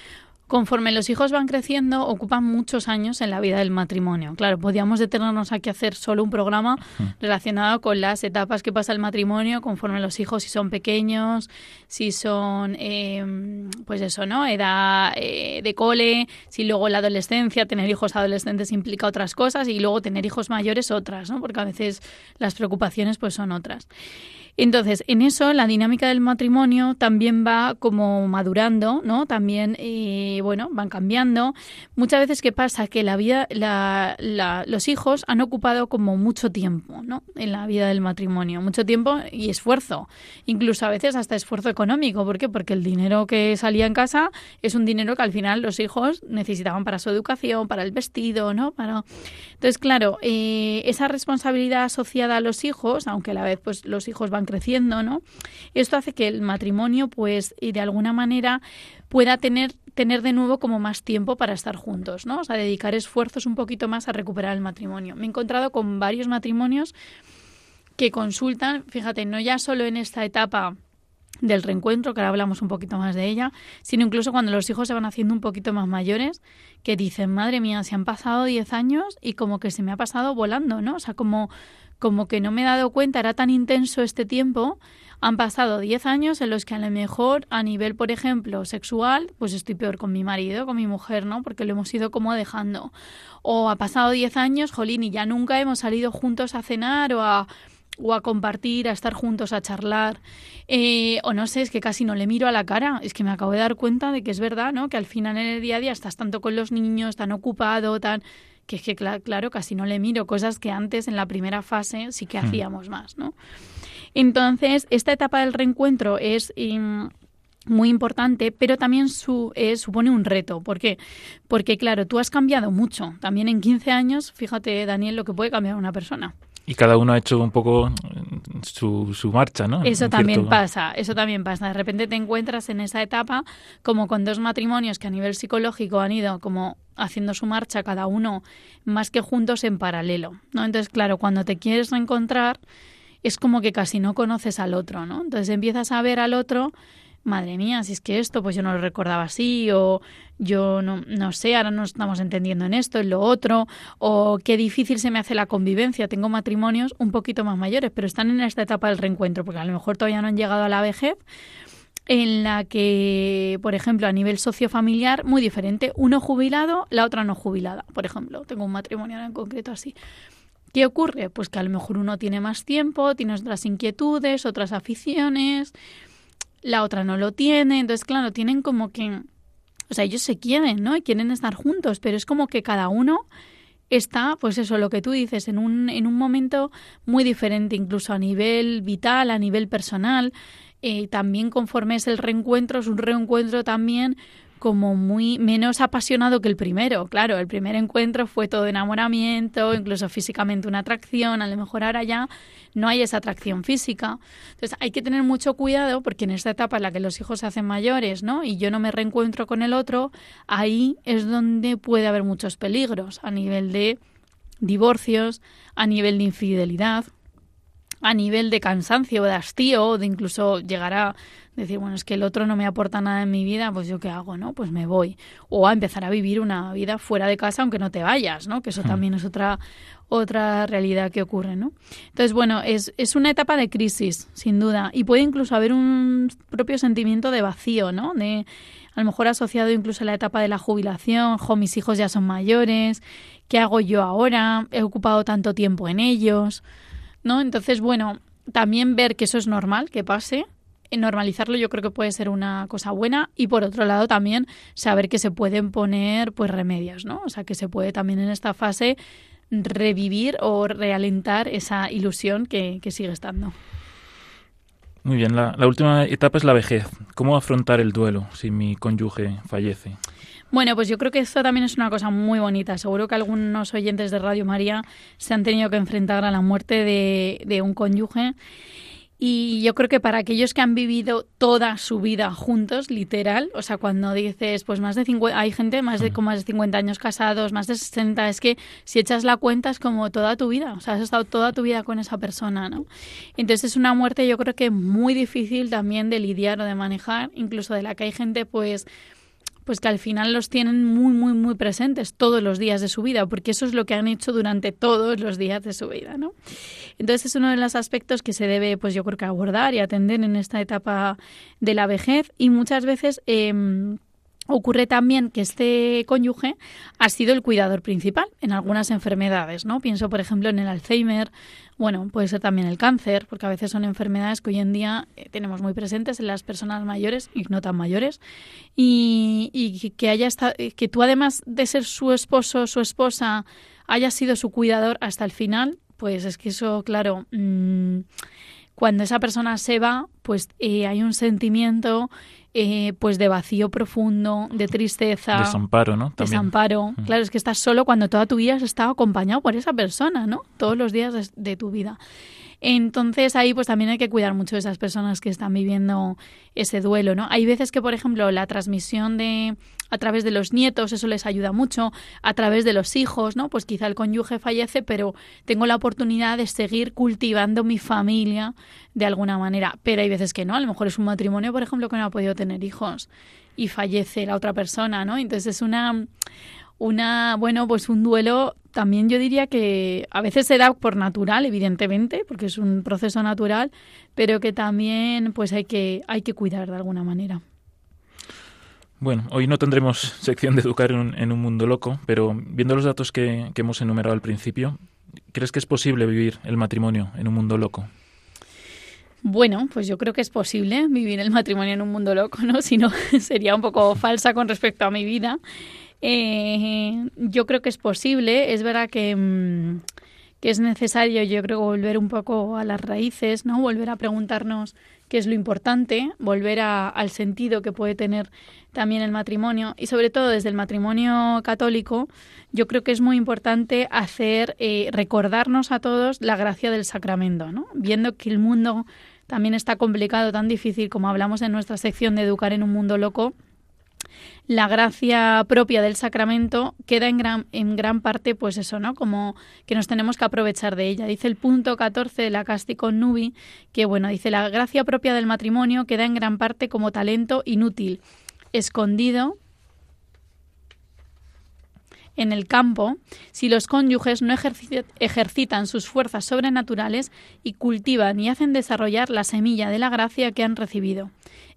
conforme los hijos van creciendo, ocupan muchos años en la vida del matrimonio. Claro, podríamos detenernos aquí a hacer solo un programa relacionado con las etapas que pasa el matrimonio conforme los hijos, si son pequeños, si son, eh, pues eso, ¿no? Edad eh, de cole, si luego la adolescencia, tener hijos adolescentes implica otras cosas y luego tener hijos mayores otras, ¿no? Porque a veces las preocupaciones pues son otras. Entonces, en eso la dinámica del matrimonio también va como madurando, ¿no? También, eh, bueno, van cambiando. Muchas veces, ¿qué pasa? Que la vida, la, la, los hijos han ocupado como mucho tiempo, ¿no? En la vida del matrimonio, mucho tiempo y esfuerzo. Incluso a veces hasta esfuerzo económico. ¿Por qué? Porque el dinero que salía en casa es un dinero que al final los hijos necesitaban para su educación, para el vestido, ¿no? Para... Entonces, claro, eh, esa responsabilidad asociada a los hijos, aunque a la vez pues los hijos van creciendo, ¿no? Esto hace que el matrimonio, pues, y de alguna manera pueda tener tener de nuevo como más tiempo para estar juntos, ¿no? O sea, dedicar esfuerzos un poquito más a recuperar el matrimonio. Me he encontrado con varios matrimonios que consultan, fíjate, no ya solo en esta etapa del reencuentro, que ahora hablamos un poquito más de ella, sino incluso cuando los hijos se van haciendo un poquito más mayores, que dicen, madre mía, se han pasado 10 años y como que se me ha pasado volando, ¿no? O sea, como, como que no me he dado cuenta, era tan intenso este tiempo, han pasado 10 años en los que a lo mejor a nivel, por ejemplo, sexual, pues estoy peor con mi marido, con mi mujer, ¿no? Porque lo hemos ido como dejando. O ha pasado 10 años, jolín, y ya nunca hemos salido juntos a cenar o a o a compartir, a estar juntos, a charlar. Eh, o no sé, es que casi no le miro a la cara. Es que me acabo de dar cuenta de que es verdad, ¿no? Que al final en el día a día estás tanto con los niños, tan ocupado, tan que es que claro, casi no le miro cosas que antes en la primera fase sí que hacíamos más, ¿no? Entonces, esta etapa del reencuentro es muy importante, pero también su, eh, supone un reto. ¿Por qué? Porque, claro, tú has cambiado mucho. También en 15 años, fíjate, Daniel, lo que puede cambiar una persona. Y cada uno ha hecho un poco su, su marcha, ¿no? Eso también pasa, eso también pasa. De repente te encuentras en esa etapa como con dos matrimonios que a nivel psicológico han ido como haciendo su marcha cada uno más que juntos en paralelo, ¿no? Entonces, claro, cuando te quieres reencontrar es como que casi no conoces al otro, ¿no? Entonces empiezas a ver al otro madre mía, si es que esto, pues yo no lo recordaba así, o yo no, no sé, ahora no estamos entendiendo en esto, en lo otro, o qué difícil se me hace la convivencia. Tengo matrimonios un poquito más mayores, pero están en esta etapa del reencuentro, porque a lo mejor todavía no han llegado a la vejez, en la que, por ejemplo, a nivel sociofamiliar, muy diferente. Uno jubilado, la otra no jubilada, por ejemplo. Tengo un matrimonio en concreto así. ¿Qué ocurre? Pues que a lo mejor uno tiene más tiempo, tiene otras inquietudes, otras aficiones, la otra no lo tiene, entonces claro, tienen como que, o sea, ellos se quieren, ¿no? Y quieren estar juntos, pero es como que cada uno está, pues eso, lo que tú dices, en un, en un momento muy diferente, incluso a nivel vital, a nivel personal. Eh, también conforme es el reencuentro, es un reencuentro también como muy menos apasionado que el primero. Claro, el primer encuentro fue todo enamoramiento, incluso físicamente una atracción, a lo mejor ahora ya no hay esa atracción física. Entonces hay que tener mucho cuidado porque en esta etapa en la que los hijos se hacen mayores, ¿no? Y yo no me reencuentro con el otro, ahí es donde puede haber muchos peligros a nivel de divorcios, a nivel de infidelidad, a nivel de cansancio, de hastío, de incluso llegar a decir, bueno, es que el otro no me aporta nada en mi vida, pues yo qué hago, ¿no? Pues me voy. O a empezar a vivir una vida fuera de casa aunque no te vayas, ¿no? Que eso hmm. también es otra otra realidad que ocurre, ¿no? Entonces, bueno, es, es una etapa de crisis, sin duda, y puede incluso haber un propio sentimiento de vacío, ¿no? De a lo mejor asociado incluso a la etapa de la jubilación, jo, mis hijos ya son mayores, ¿qué hago yo ahora? He ocupado tanto tiempo en ellos, ¿no? Entonces, bueno, también ver que eso es normal, que pase, normalizarlo yo creo que puede ser una cosa buena y por otro lado también saber que se pueden poner pues remedios, ¿no? O sea, que se puede también en esta fase revivir o realentar esa ilusión que, sigue estando. Muy bien, la, última etapa es la vejez. ¿Cómo afrontar el duelo si mi cónyuge fallece? Bueno, pues yo creo que esto también es una cosa muy bonita. Seguro que algunos oyentes de Radio María se han tenido que enfrentar a la muerte de, de un cónyuge y yo creo que para aquellos que han vivido toda su vida juntos, literal, o sea, cuando dices, pues más de 50, hay gente más de, con más de 50 años casados, más de 60, es que si echas la cuenta es como toda tu vida, o sea, has estado toda tu vida con esa persona, ¿no? Entonces es una muerte yo creo que muy difícil también de lidiar o de manejar, incluso de la que hay gente pues pues que al final los tienen muy, muy, muy presentes todos los días de su vida, porque eso es lo que han hecho durante todos los días de su vida, ¿no? Entonces es uno de los aspectos que se debe, pues yo creo que abordar y atender en esta etapa de la vejez y muchas veces... Eh, Ocurre también que este cónyuge ha sido el cuidador principal en algunas enfermedades, ¿no? Pienso, por ejemplo, en el Alzheimer, bueno, puede ser también el cáncer, porque a veces son enfermedades que hoy en día eh, tenemos muy presentes en las personas mayores y no tan mayores, y, que haya que tú además de ser su esposo, su esposa, haya sido su cuidador hasta el final, pues es que eso, claro, mm, cuando esa persona se va, pues eh, hay un sentimiento eh, pues de vacío profundo, de tristeza. Desamparo, ¿no? Desamparo. Mm. Claro, es que estás solo cuando toda tu vida has estado acompañado por esa persona, ¿no? Todos los días de tu vida. Entonces ahí pues también hay que cuidar mucho de esas personas que están viviendo ese duelo, ¿no? Hay veces que, por ejemplo, la transmisión de a través de los nietos, eso les ayuda mucho, a través de los hijos, ¿no? Pues quizá el cónyuge fallece, pero tengo la oportunidad de seguir cultivando mi familia de alguna manera. Pero hay veces que no, a lo mejor es un matrimonio, por ejemplo, que no ha podido tener hijos y fallece la otra persona, ¿no? Entonces es una una, bueno, pues un duelo también yo diría que a veces se da por natural, evidentemente, porque es un proceso natural, pero que también pues hay que, hay que cuidar de alguna manera. Bueno, hoy no tendremos sección de educar en un, mundo loco, pero viendo los datos que, que hemos enumerado al principio, ¿crees que es posible vivir el matrimonio en un mundo loco? Bueno, pues yo creo que es posible vivir el matrimonio en un mundo loco, ¿no? Si no, sería un poco falsa con respecto a mi vida. Eh, yo creo que es posible. Es verdad que, mm, que es necesario, yo creo, volver un poco a las raíces, ¿no? Volver a preguntarnos que es lo importante, volver al sentido que puede tener también el matrimonio y sobre todo desde el matrimonio católico, yo creo que es muy importante hacer, eh, recordarnos a todos la gracia del sacramento, ¿no? Viendo que el mundo también está complicado, tan difícil como hablamos en nuestra sección de Educar en un Mundo Loco, la gracia propia del sacramento queda en gran, en gran parte, pues eso, ¿no? Como que nos tenemos que aprovechar de ella. Dice el punto 14 de la Cástico Nubi, que bueno, dice la gracia propia del matrimonio queda en gran parte como talento inútil, escondido en el campo si los cónyuges no ejercitan sus fuerzas sobrenaturales y cultivan y hacen desarrollar la semilla de la gracia que han recibido.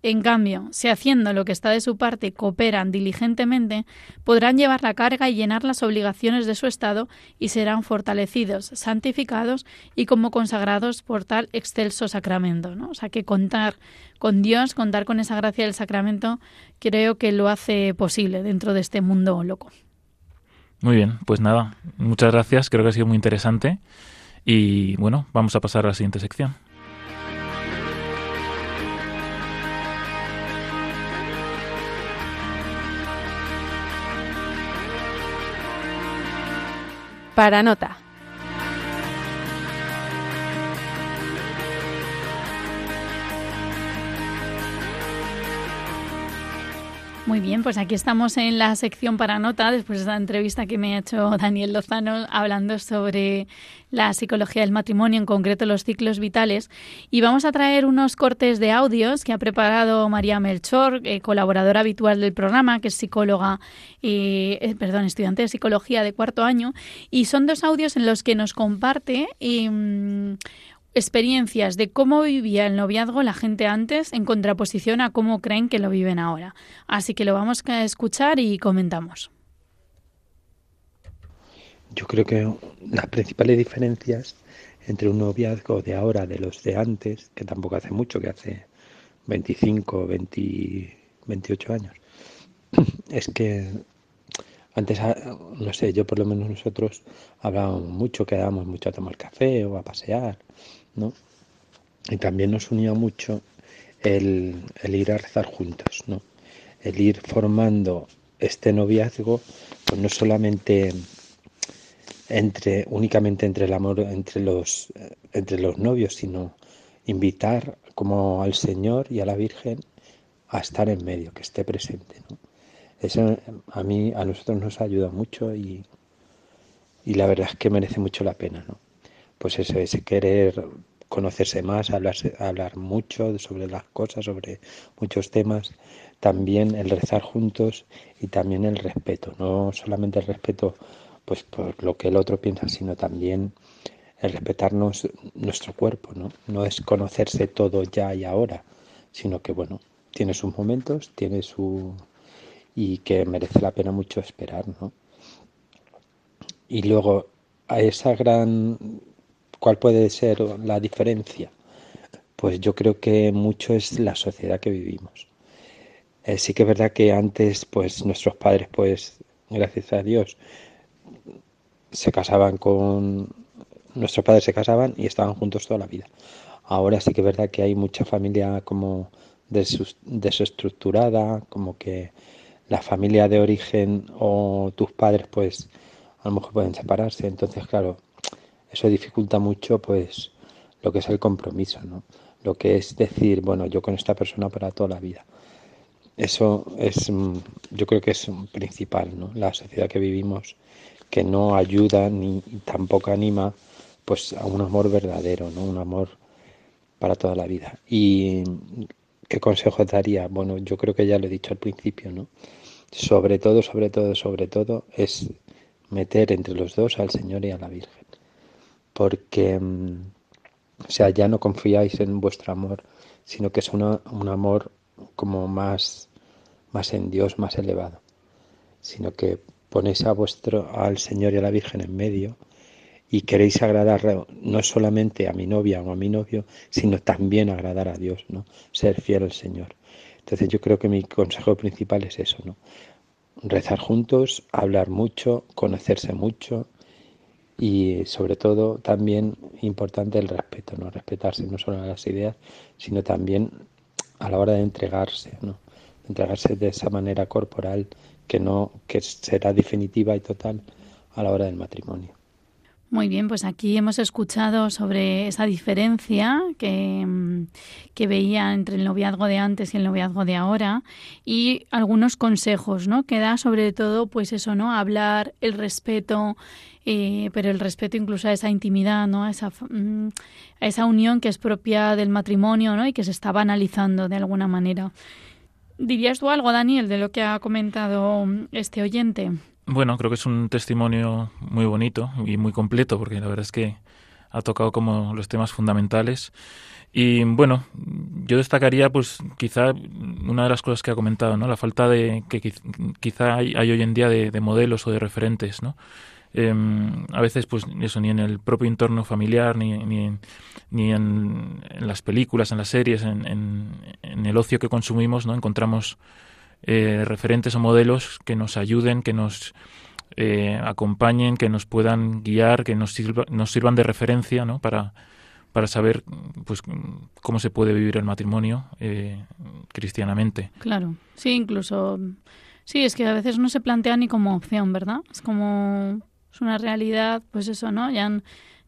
En cambio, si haciendo lo que está de su parte cooperan diligentemente, podrán llevar la carga y llenar las obligaciones de su estado y serán fortalecidos, santificados y como consagrados por tal excelso sacramento. O sea que contar con Dios, contar con esa gracia del sacramento, creo que lo hace posible dentro de este mundo loco. Muy bien, pues nada, muchas gracias, creo que ha sido muy interesante y bueno, vamos a pasar a la siguiente sección. Para nota. Muy bien, pues aquí estamos en la sección para nota, después de esta entrevista que me ha hecho Daniel Lozano hablando sobre la psicología del matrimonio, en concreto los ciclos vitales. Y vamos a traer unos cortes de audios que ha preparado María Melchor, eh, colaboradora habitual del programa, que es psicóloga, eh, perdón, estudiante de psicología de cuarto año. Y son dos audios en los que nos comparte mm, experiencias de cómo vivía el noviazgo la gente antes en contraposición a cómo creen que lo viven ahora. Así que lo vamos a escuchar y comentamos. Yo creo que las principales diferencias entre un noviazgo de ahora, de los de antes, que tampoco hace mucho, que hace 25, 20, 28 años, es que antes, ah, no sé, yo por lo menos nosotros hablábamos mucho, quedábamos mucho a tomar café o a pasear, ¿no? Y también nos unía mucho el, ir a rezar juntos, ¿no? El ir formando este noviazgo, pues no solamente entre únicamente entre el amor entre los entre los novios, sino invitar como al Señor y a la Virgen a estar en medio, que esté presente. Eso a mí, a nosotros nos ayuda mucho y, y la verdad es que merece mucho la pena, ¿no? Pues eso, ese querer conocerse más, hablar, hablar mucho sobre las cosas, sobre muchos temas, también el rezar juntos y también el respeto, no solamente el respeto pues por lo que el otro piensa, sino también el respetarnos nuestro cuerpo, ¿no? No es conocerse todo ya y ahora, sino que bueno, tiene sus momentos, tiene su y que merece la pena mucho esperar, ¿no? Y luego a esa gran ¿Cuál puede ser la diferencia? Pues yo creo que mucho es la sociedad que vivimos. Eh, sí que es verdad que antes, pues nuestros padres, pues gracias a Dios, se casaban con... Nuestros padres se casaban y estaban juntos toda la vida. Ahora sí que es verdad que hay mucha familia como desestructurada, como que la familia de origen o tus padres, pues a lo mejor pueden separarse. Entonces, claro, eso dificulta mucho pues lo que es el compromiso, ¿no? Lo que es decir, bueno, yo con esta persona para toda la vida. Eso es, mm, yo creo que es principal, ¿no? La sociedad que vivimos que no ayuda ni tampoco anima pues a un amor verdadero, ¿no? Un amor para toda la vida. Y qué consejo daría? Bueno, yo creo que ya lo he dicho al principio, ¿no? Sobre todo, sobre todo, sobre todo es meter entre los dos al Señor y a la Virgen porque, mm, o sea, ya no confiáis en vuestro amor, sino que es un amor como más, más en Dios, más elevado, sino que ponéis a vuestro, al Señor y a la Virgen en medio y queréis agradar no solamente a mi novia o a mi novio, sino también agradar a Dios, ¿no? Ser fiel al Señor. Entonces yo creo que mi consejo principal es eso, ¿no? Rezar juntos, hablar mucho, conocerse mucho y sobre todo también importante el respeto, no respetarse no solo a las ideas, sino también a la hora de entregarse, ¿no? entregarse de esa manera corporal que no que será definitiva y total a la hora del matrimonio. Muy bien, pues aquí hemos escuchado sobre esa diferencia que, mm, que, veía entre el noviazgo de antes y el noviazgo de ahora y algunos consejos, ¿no? Que da sobre todo, pues eso, ¿no? Hablar, el respeto, eh, pero el respeto incluso a esa intimidad, ¿no? A esa, mm, a esa unión que es propia del matrimonio, ¿no? Y que se está banalizando de alguna manera. ¿Dirías tú algo, Daniel, de lo que ha comentado este oyente? Bueno, creo que es un testimonio muy bonito y muy completo, porque la verdad es que ha tocado como los temas fundamentales. Y bueno, yo destacaría, pues, quizá una de las cosas que ha comentado, ¿no? La falta de que quizá hay, hoy en día de, modelos o de referentes, ¿no? Em, a veces, pues, eso, ni en el propio entorno familiar, ni, ni, ni en, las películas, en las series, en, en, el ocio que consumimos, ¿no? Encontramos eh, referentes o modelos que nos ayuden, que nos eh, acompañen, que nos puedan guiar, que nos, nos sirvan de referencia ¿no? para, para saber pues cómo se puede vivir el matrimonio eh, cristianamente. Claro, sí, incluso sí, es que a veces no se plantea ni como opción, ¿verdad? Es como es una realidad, pues eso, ¿no? Ya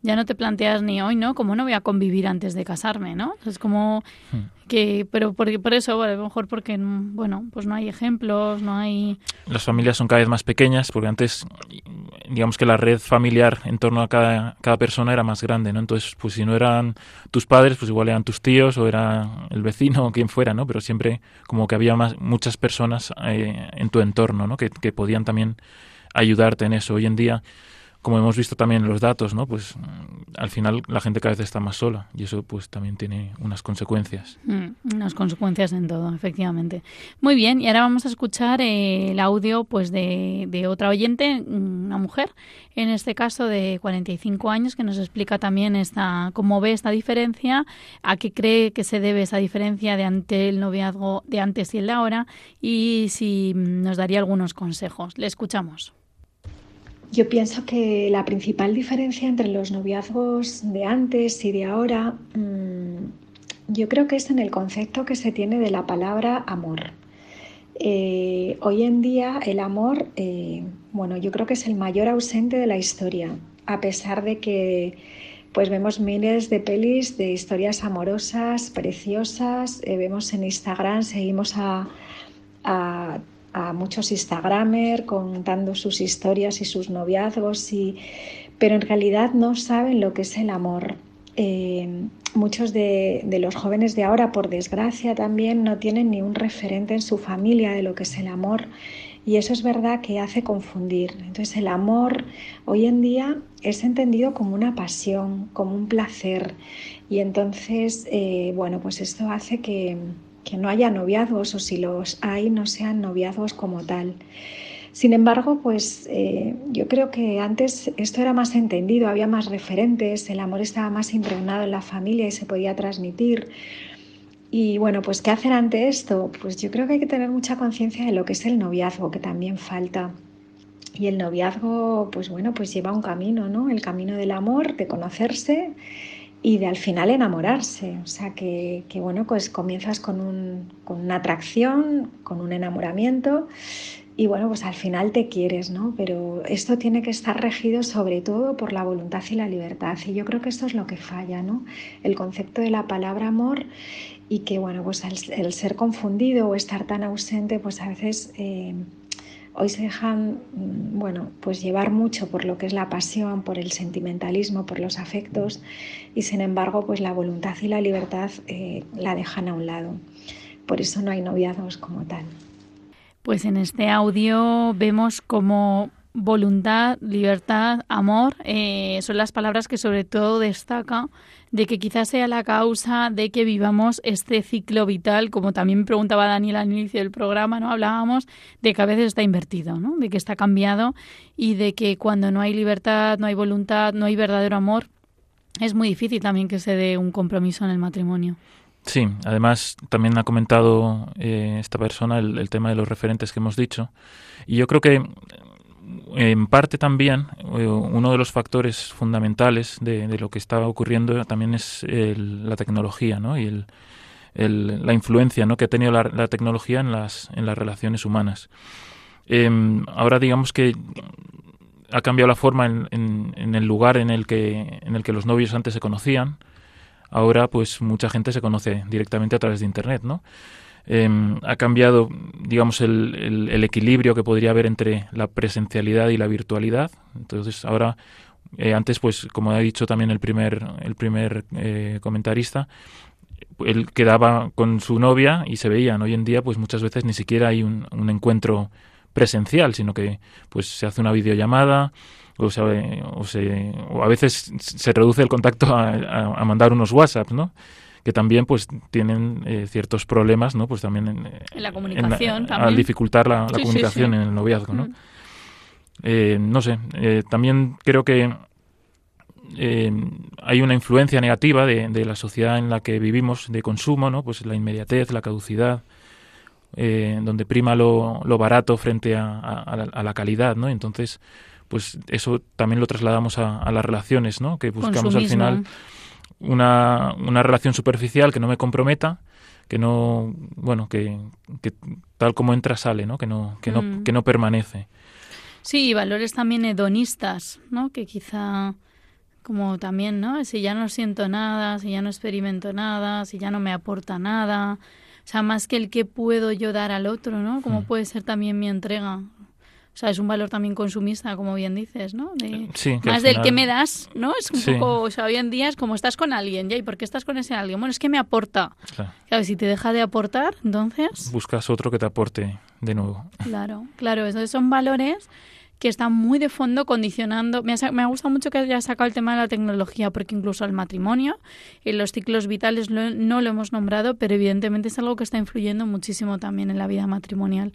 ya no te planteas ni hoy, ¿no? Como no voy a convivir antes de casarme, ¿no? Es como hmm. que, pero por, por eso, a lo mejor porque, bueno, pues no hay ejemplos, no hay... Las familias son cada vez más pequeñas porque antes, digamos que la red familiar en torno a cada, cada persona era más grande, ¿no? Entonces, pues si no eran tus padres, pues igual eran tus tíos o era el vecino o quien fuera, ¿no? Pero siempre como que había más, muchas personas eh, en tu entorno, ¿no? Que, que podían también ayudarte en eso. Hoy en día como hemos visto también en los datos, ¿no? Pues mm, al final la gente cada vez está más sola y eso pues también tiene unas consecuencias. Mm, unas consecuencias en todo, efectivamente. Muy bien, y ahora vamos a escuchar eh, el audio pues de, de, otra oyente, una mujer, en este caso de 45 años, que nos explica también esta, cómo ve esta diferencia, a qué cree que se debe esa diferencia de ante el noviazgo de antes y el de ahora y si nos daría algunos consejos. Le escuchamos. Yo pienso que la principal diferencia entre los noviazgos de antes y de ahora, mm, yo creo que es en el concepto que se tiene de la palabra amor. Eh, hoy en día el amor, eh, bueno, yo creo que es el mayor ausente de la historia, a pesar de que pues vemos miles de pelis de historias amorosas, preciosas, eh, vemos en Instagram, seguimos a a muchos Instagramers contando sus historias y sus noviazgos, y, pero en realidad no saben lo que es el amor. Eh, muchos de, de, los jóvenes de ahora, por desgracia, también no tienen ni un referente en su familia de lo que es el amor. Y eso es verdad que hace confundir. Entonces el amor hoy en día es entendido como una pasión, como un placer. Y entonces, eh, bueno, pues esto hace que, que no haya noviazgos o si los hay no sean noviazgos como tal. Sin embargo, pues eh, yo creo que antes esto era más entendido, había más referentes, el amor estaba más impregnado en la familia y se podía transmitir. Y bueno, pues ¿qué hacer ante esto? Pues yo creo que hay que tener mucha conciencia de lo que es el noviazgo, que también falta. Y el noviazgo, pues bueno, pues lleva un camino, ¿no? El camino del amor, de conocerse y de al final enamorarse. O sea que, bueno, pues comienzas con, un, con, una atracción, con un enamoramiento y bueno, pues al final te quieres, ¿no? Pero esto tiene que estar regido sobre todo por la voluntad y la libertad. Y yo creo que esto es lo que falla, ¿no? El concepto de la palabra amor y que, bueno, pues el, ser confundido o estar tan ausente, pues a veces... Eh, hoy se dejan mm, bueno, pues llevar mucho por lo que es la pasión, por el sentimentalismo, por los afectos y sin embargo pues la voluntad y la libertad eh, la dejan a un lado. Por eso no hay noviazgos como tal. Pues en este audio vemos como voluntad, libertad, amor eh, son las palabras que sobre todo destaca de que quizás sea la causa de que vivamos este ciclo vital, como también preguntaba Daniel al inicio del programa, ¿no? Hablábamos de que a veces está invertido, ¿no? De que está cambiado y de que cuando no hay libertad, no hay voluntad, no hay verdadero amor, es muy difícil también que se dé un compromiso en el matrimonio. Sí, además también ha comentado eh, esta persona el tema de los referentes que hemos dicho. Y yo creo que en parte también, eh, uno de los factores fundamentales de, lo que estaba ocurriendo también es la tecnología ¿no? y el, la influencia que ha tenido la, tecnología en las, en las relaciones humanas. Em, ahora digamos que ha cambiado la forma en, en, el lugar en el, que, en el que los novios antes se conocían. Ahora pues mucha gente se conoce directamente a través de Internet, ¿no? Em, ha cambiado, digamos, el, el, equilibrio que podría haber entre la presencialidad y la virtualidad. Entonces, ahora, eh, antes, pues, como ha dicho también el primer, el primer eh, comentarista, él quedaba con su novia y se veían. Hoy en día, pues, muchas veces ni siquiera hay un, un encuentro presencial, sino que, pues, se hace una videollamada. O, se, o, se, o a veces se reduce el contacto a, a mandar unos WhatsApp, ¿no? Que también pues tienen eh, ciertos problemas, ¿no? Pues también en, la comunicación, Al dificultar la, comunicación en el noviazgo, ¿no? Mm. Eh, no sé, eh, también creo que hay una influencia negativa de, la sociedad en la que vivimos de consumo, ¿no? Pues la inmediatez, la caducidad, donde prima lo, barato frente a, la, calidad, ¿no? Entonces, pues eso también lo trasladamos a, las relaciones, ¿no? Que buscamos al final una, una relación superficial que no me comprometa, que no, bueno, que, que tal como entra sale, ¿no? Que no, que no, mm. que no permanece. Sí, valores también hedonistas, ¿no? Que quizá como también, ¿no? Si ya no siento nada, si ya no experimento nada, si ya no me aporta nada, o sea, más que el que puedo yo dar al otro, ¿no? Como mm. puede ser también mi entrega. O sea, es un valor también consumista, como bien dices, ¿no? De, sí, más del que me das, ¿no? Es un poco, o sea, hoy en día es como estás con alguien, ¿ya? ¿Y por qué estás con ese alguien? Bueno, es que me aporta. Claro. si te deja de aportar, entonces... Buscas otro que te aporte de nuevo. Claro, claro. Entonces son valores que están muy de fondo condicionando. Me ha, me ha gustado mucho que hayas sacado el tema de la tecnología, porque incluso el matrimonio, en los ciclos vitales no lo hemos nombrado, pero evidentemente es algo que está influyendo muchísimo también en la vida matrimonial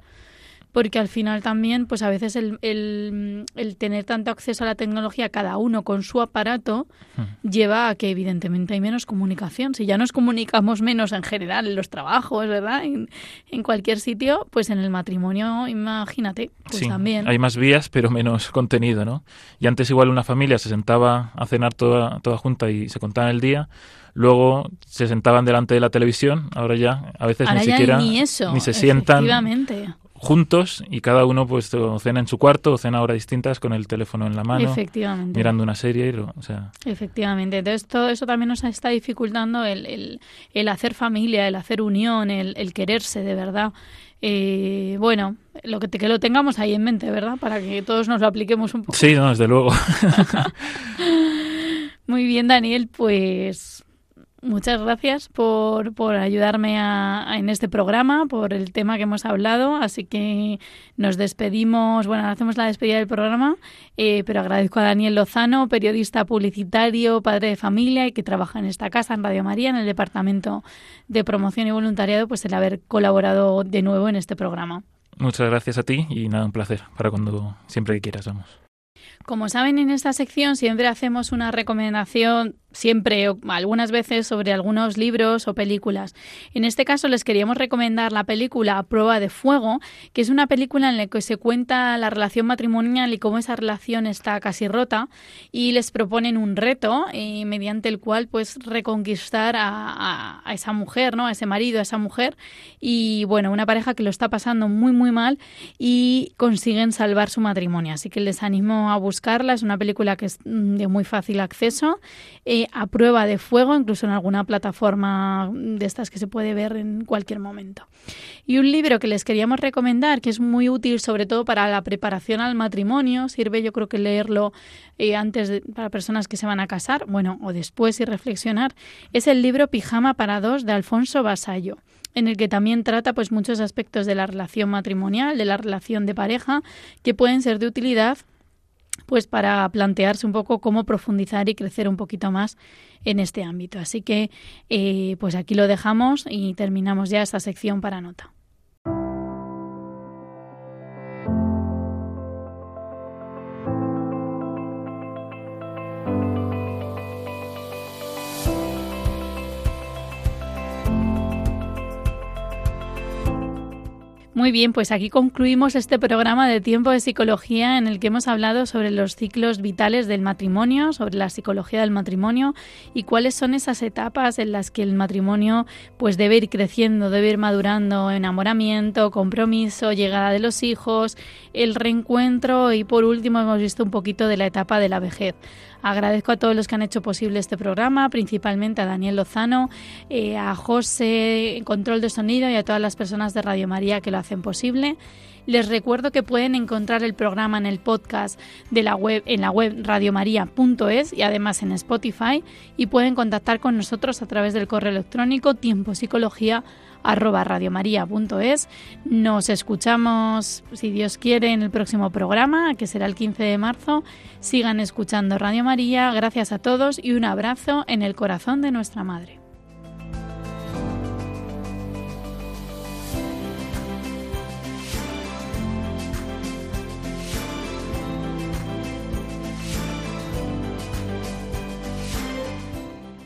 porque al final también, pues a veces el, el, el, tener tanto acceso a la tecnología, cada uno con su aparato, hmm. lleva a que evidentemente hay menos comunicación. Si ya nos comunicamos menos en general en los trabajos, ¿verdad? En, en cualquier sitio, pues en el matrimonio, imagínate, pues sí, también. Hay más vías, pero menos contenido, ¿no? Y antes igual una familia se sentaba a cenar toda, toda junta y se contaban el día luego se sentaban delante de la televisión, ahora ya a veces ni siquiera ni, eso, ni se sientan juntos y cada uno pues cena en su cuarto o cena a horas distintas con el teléfono en la mano, mirando una serie. O sea. Efectivamente, entonces todo eso también nos está dificultando el, el, el hacer familia, el hacer unión, el, el quererse de verdad. Eh, bueno, lo que, que lo tengamos ahí en mente, ¿verdad? Para que todos nos lo apliquemos un poco. Sí, no, desde luego. Muy bien, Daniel, pues Muchas gracias por, por ayudarme a, en este programa, por el tema que hemos hablado. Así que nos despedimos, bueno, hacemos la despedida del programa, eh, pero agradezco a Daniel Lozano, periodista publicitario, padre de familia y que trabaja en esta casa, en Radio María, en el Departamento de Promoción y Voluntariado, pues el haber colaborado de nuevo en este programa. Muchas gracias a ti y nada, un placer para cuando siempre que quieras, vamos. Como saben, en esta sección siempre hacemos una recomendación siempre o algunas veces sobre algunos libros o películas. En este caso les queríamos recomendar la película Prueba de Fuego, que es una película en la que se cuenta la relación matrimonial y cómo esa relación está casi rota y les proponen un reto eh, mediante el cual pues reconquistar a, a, esa mujer, ¿no? A ese marido, a esa mujer y bueno, una pareja que lo está pasando muy muy mal y consiguen salvar su matrimonio. Así que les animo a es una película que es mm, de muy fácil acceso. Eh, a prueba de fuego, incluso en alguna plataforma de estas que se puede ver en cualquier momento. Y un libro que les queríamos recomendar, que es muy útil sobre todo para la preparación al matrimonio, sirve yo creo que leerlo eh, antes para personas que se van a casar, bueno, o después y reflexionar, es el libro Pijama para dos de Alfonso Basallo en el que también trata pues muchos aspectos de la relación matrimonial, de la relación de pareja, que pueden ser de utilidad pues para plantearse un poco cómo profundizar y crecer un poquito más en este ámbito. Así que eh, pues aquí lo dejamos y terminamos ya esta sección para nota. Muy bien, pues aquí concluimos este programa de tiempo de psicología en el que hemos hablado sobre los ciclos vitales del matrimonio, sobre la psicología del matrimonio y cuáles son esas etapas en las que el matrimonio pues debe ir creciendo, debe ir madurando, enamoramiento, compromiso, llegada de los hijos, el reencuentro y por último hemos visto un poquito de la etapa de la vejez. Agradezco a todos los que han hecho posible este programa, principalmente a Daniel Lozano, eh, a José control de sonido y a todas las personas de Radio María que lo hacen posible. Les recuerdo que pueden encontrar el programa en el podcast de la web en la web radiomaria.es y además en Spotify y pueden contactar con nosotros a través del correo electrónico tiempo psicología arroba radiomaria.es. Nos escuchamos, si Dios quiere, en el próximo programa, que será el 15 de marzo. Sigan escuchando Radio María. Gracias a todos y un abrazo en el corazón de nuestra Madre.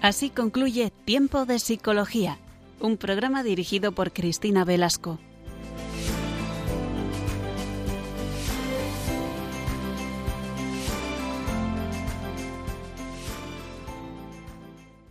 Así concluye Tiempo de Psicología un programa dirigido por Cristina Velasco.